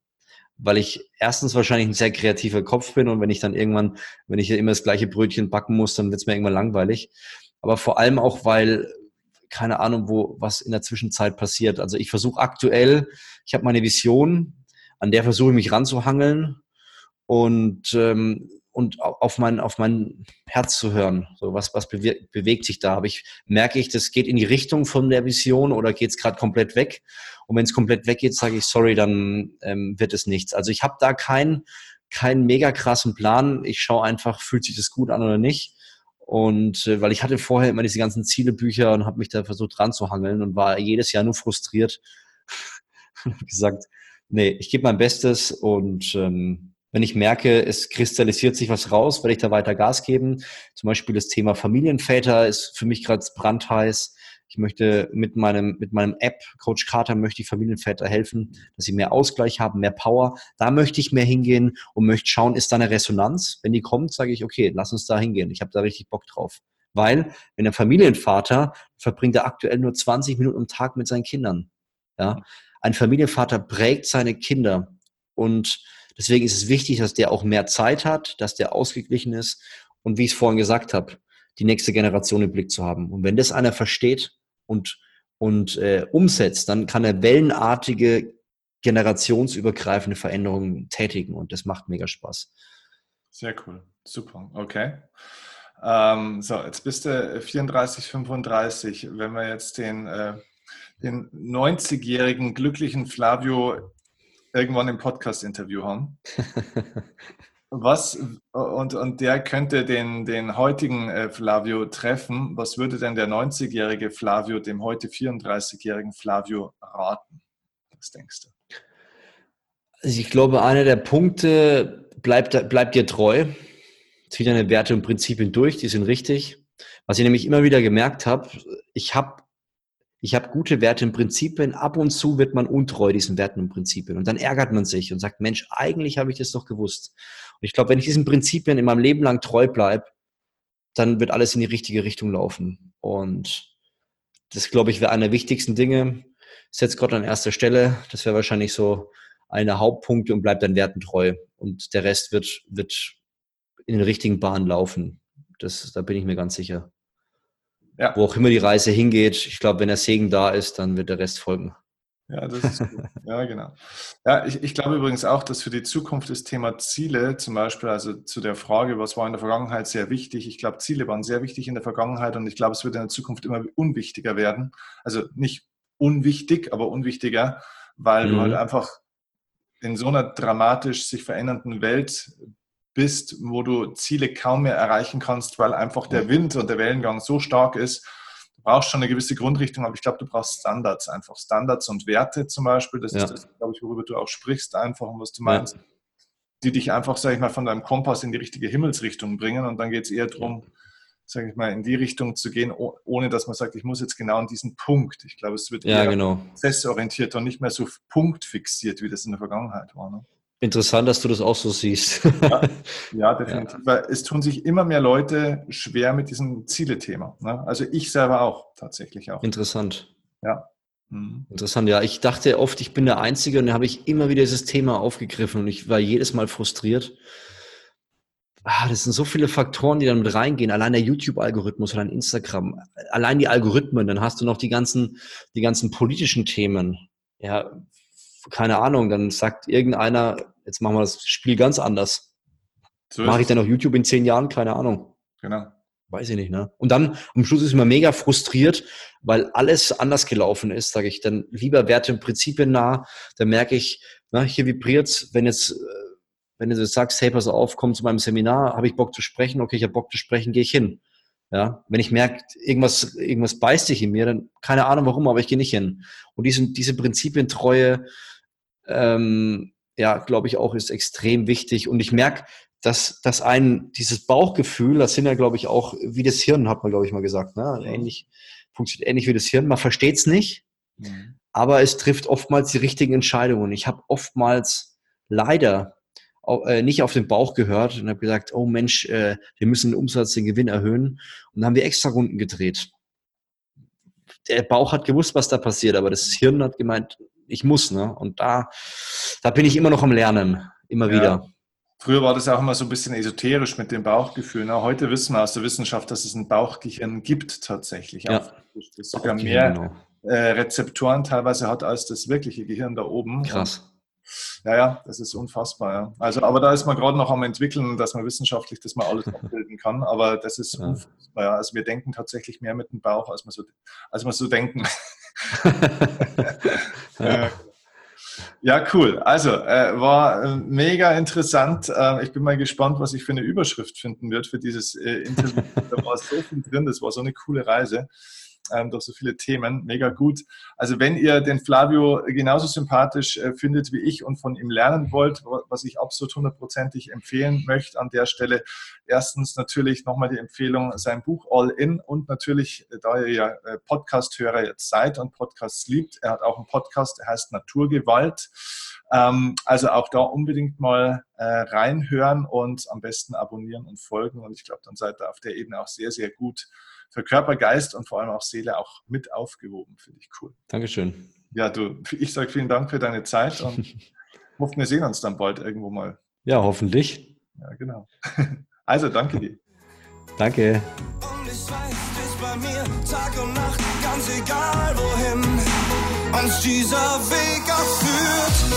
Weil ich erstens wahrscheinlich ein sehr kreativer Kopf bin und wenn ich dann irgendwann, wenn ich immer das gleiche Brötchen backen muss, dann wird es mir irgendwann langweilig. Aber vor allem auch, weil keine Ahnung, wo was in der Zwischenzeit passiert. Also ich versuche aktuell, ich habe meine Vision, an der versuche ich mich ranzuhangeln und ähm, und auf mein auf mein Herz zu hören. So was was bewegt, bewegt sich da? Aber ich merke ich, das geht in die Richtung von der Vision oder geht es gerade komplett weg? Und wenn es komplett weggeht, sage ich sorry, dann ähm, wird es nichts. Also ich habe da keinen keinen mega krassen Plan. Ich schaue einfach, fühlt sich das gut an oder nicht. Und äh, weil ich hatte vorher immer diese ganzen Zielebücher und habe mich da versucht ranzuhangeln und war jedes Jahr nur frustriert. und gesagt, nee, ich gebe mein Bestes und ähm, wenn ich merke, es kristallisiert sich was raus, werde ich da weiter Gas geben. Zum Beispiel das Thema Familienväter ist für mich gerade brandheiß. Ich möchte mit meinem, mit meinem App, Coach Carter, möchte ich Familienväter helfen, dass sie mehr Ausgleich haben, mehr Power. Da möchte ich mehr hingehen und möchte schauen, ist da eine Resonanz? Wenn die kommt, sage ich, okay, lass uns da hingehen. Ich habe da richtig Bock drauf. Weil, wenn der Familienvater verbringt er aktuell nur 20 Minuten am Tag mit seinen Kindern. Ja? Ein Familienvater prägt seine Kinder. Und deswegen ist es wichtig, dass der auch mehr Zeit hat, dass der ausgeglichen ist. Und wie ich es vorhin gesagt habe, die nächste Generation im Blick zu haben. Und wenn das einer versteht und, und äh, umsetzt, dann kann er wellenartige, generationsübergreifende Veränderungen tätigen und das macht mega Spaß. Sehr cool, super, okay. Ähm, so, jetzt bist du 34, 35. Wenn wir jetzt den, äh, den 90-jährigen glücklichen Flavio irgendwann im Podcast-Interview haben, Was, und, und der könnte den, den heutigen äh, Flavio treffen. Was würde denn der 90-jährige Flavio dem heute 34-jährigen Flavio raten? Was denkst du? Also ich glaube, einer der Punkte bleibt, bleibt dir treu. Zieh deine Werte und Prinzipien durch, die sind richtig. Was ich nämlich immer wieder gemerkt habe, ich habe ich habe gute Werte und Prinzipien. Ab und zu wird man untreu diesen Werten und Prinzipien. Und dann ärgert man sich und sagt, Mensch, eigentlich habe ich das doch gewusst. Und ich glaube, wenn ich diesen Prinzipien in meinem Leben lang treu bleibe, dann wird alles in die richtige Richtung laufen. Und das, glaube ich, wäre einer der wichtigsten Dinge. Setzt Gott an erster Stelle. Das wäre wahrscheinlich so einer Hauptpunkte und bleibt deinen Werten treu. Und der Rest wird, wird in den richtigen Bahnen laufen. Das, da bin ich mir ganz sicher. Ja. Wo auch immer die Reise hingeht. Ich glaube, wenn der Segen da ist, dann wird der Rest folgen. Ja, das ist gut. Ja, genau. Ja, ich, ich glaube übrigens auch, dass für die Zukunft das Thema Ziele, zum Beispiel, also zu der Frage, was war in der Vergangenheit sehr wichtig. Ich glaube, Ziele waren sehr wichtig in der Vergangenheit und ich glaube, es wird in der Zukunft immer unwichtiger werden. Also nicht unwichtig, aber unwichtiger, weil mhm. du halt einfach in so einer dramatisch sich verändernden Welt bist, wo du Ziele kaum mehr erreichen kannst, weil einfach der Wind und der Wellengang so stark ist. Du brauchst schon eine gewisse Grundrichtung, aber ich glaube, du brauchst Standards einfach. Standards und Werte zum Beispiel, das ja. ist das, glaube ich, worüber du auch sprichst, einfach und was du meinst, ja. die dich einfach, sage ich mal, von deinem Kompass in die richtige Himmelsrichtung bringen. Und dann geht es eher darum, sage ich mal, in die Richtung zu gehen, ohne dass man sagt, ich muss jetzt genau an diesen Punkt. Ich glaube, es wird ja, eher genau. prozessorientiert und nicht mehr so punktfixiert, wie das in der Vergangenheit war. Ne? Interessant, dass du das auch so siehst. Ja, ja definitiv. Ja. Weil es tun sich immer mehr Leute schwer mit diesem Ziele-Thema. Ne? Also ich selber auch, tatsächlich auch. Interessant. Ja. Mhm. Interessant, ja. Ich dachte oft, ich bin der Einzige und dann habe ich immer wieder dieses Thema aufgegriffen und ich war jedes Mal frustriert. Ah, das sind so viele Faktoren, die dann mit reingehen. Allein der YouTube-Algorithmus oder ein Instagram. Allein die Algorithmen. Dann hast du noch die ganzen, die ganzen politischen Themen. Ja, keine Ahnung, dann sagt irgendeiner, jetzt machen wir das Spiel ganz anders. So Mache ich dann auf YouTube in zehn Jahren? Keine Ahnung. Genau. weiß ich nicht, ne? Und dann am Schluss ist man mega frustriert, weil alles anders gelaufen ist, sage ich. Dann lieber Werte und Prinzipien nah, dann merke ich, na, hier vibriert's, wenn jetzt, äh, wenn du sagst, hey, pass auf, komm zu meinem Seminar, habe ich Bock zu sprechen, okay, ich habe Bock zu sprechen, gehe ich hin. Ja, wenn ich merke, irgendwas, irgendwas beißt sich in mir, dann keine Ahnung warum, aber ich gehe nicht hin. Und diese, diese Prinzipientreue, ähm, ja, glaube ich auch, ist extrem wichtig. Und ich merke, dass, dass ein, dieses Bauchgefühl, das sind ja, glaube ich, auch wie das Hirn, hat man, glaube ich, mal gesagt, ne? ähnlich, funktioniert ähnlich wie das Hirn. Man versteht es nicht, mhm. aber es trifft oftmals die richtigen Entscheidungen. Ich habe oftmals leider äh, nicht auf den Bauch gehört und habe gesagt, oh Mensch, äh, wir müssen den Umsatz, den Gewinn erhöhen. Und dann haben wir extra Runden gedreht. Der Bauch hat gewusst, was da passiert, aber das Hirn hat gemeint, ich muss. Ne? Und da, da bin ich immer noch am Lernen, immer ja. wieder. Früher war das auch immer so ein bisschen esoterisch mit dem Bauchgefühl. Ne? Heute wissen wir aus der Wissenschaft, dass es ein Bauchgehirn gibt tatsächlich. Ja. Das sogar mehr genau. äh, Rezeptoren teilweise hat als das wirkliche Gehirn da oben. Krass. Ja, ja, das ist unfassbar. Ja. Also, aber da ist man gerade noch am entwickeln, dass man wissenschaftlich das mal alles abbilden kann. Aber das ist ja. unfassbar. Ja. Also wir denken tatsächlich mehr mit dem Bauch, als wir so, als wir so denken. ja. Ja, cool. Also, äh, war äh, mega interessant. Äh, ich bin mal gespannt, was ich für eine Überschrift finden wird für dieses äh, Interview. da war so viel drin, das war so eine coole Reise ähm, durch so viele Themen. Mega gut. Also wenn ihr den Flavio genauso sympathisch äh, findet wie ich und von ihm lernen wollt, was ich absolut hundertprozentig empfehlen möchte an der Stelle, erstens natürlich nochmal die Empfehlung, sein Buch All In und natürlich, äh, da ihr ja äh, Podcast-Hörer jetzt seid und Podcasts liebt, er hat auch einen Podcast, der heißt Naturgewalt. Ähm, also auch da unbedingt mal äh, reinhören und am besten abonnieren und folgen. Und ich glaube, dann seid ihr auf der Ebene auch sehr, sehr gut für Körper, Geist und vor allem auch Seele auch mit aufgehoben. Finde ich cool. Dankeschön. Ja, du, ich sage vielen Dank für deine Zeit und hoffe, wir sehen uns dann bald irgendwo mal. Ja, hoffentlich. Ja, genau. Also, danke dir. Danke. Und ich weiß, bist bei mir Tag und Nacht, ganz egal wohin uns dieser Weg auch führt.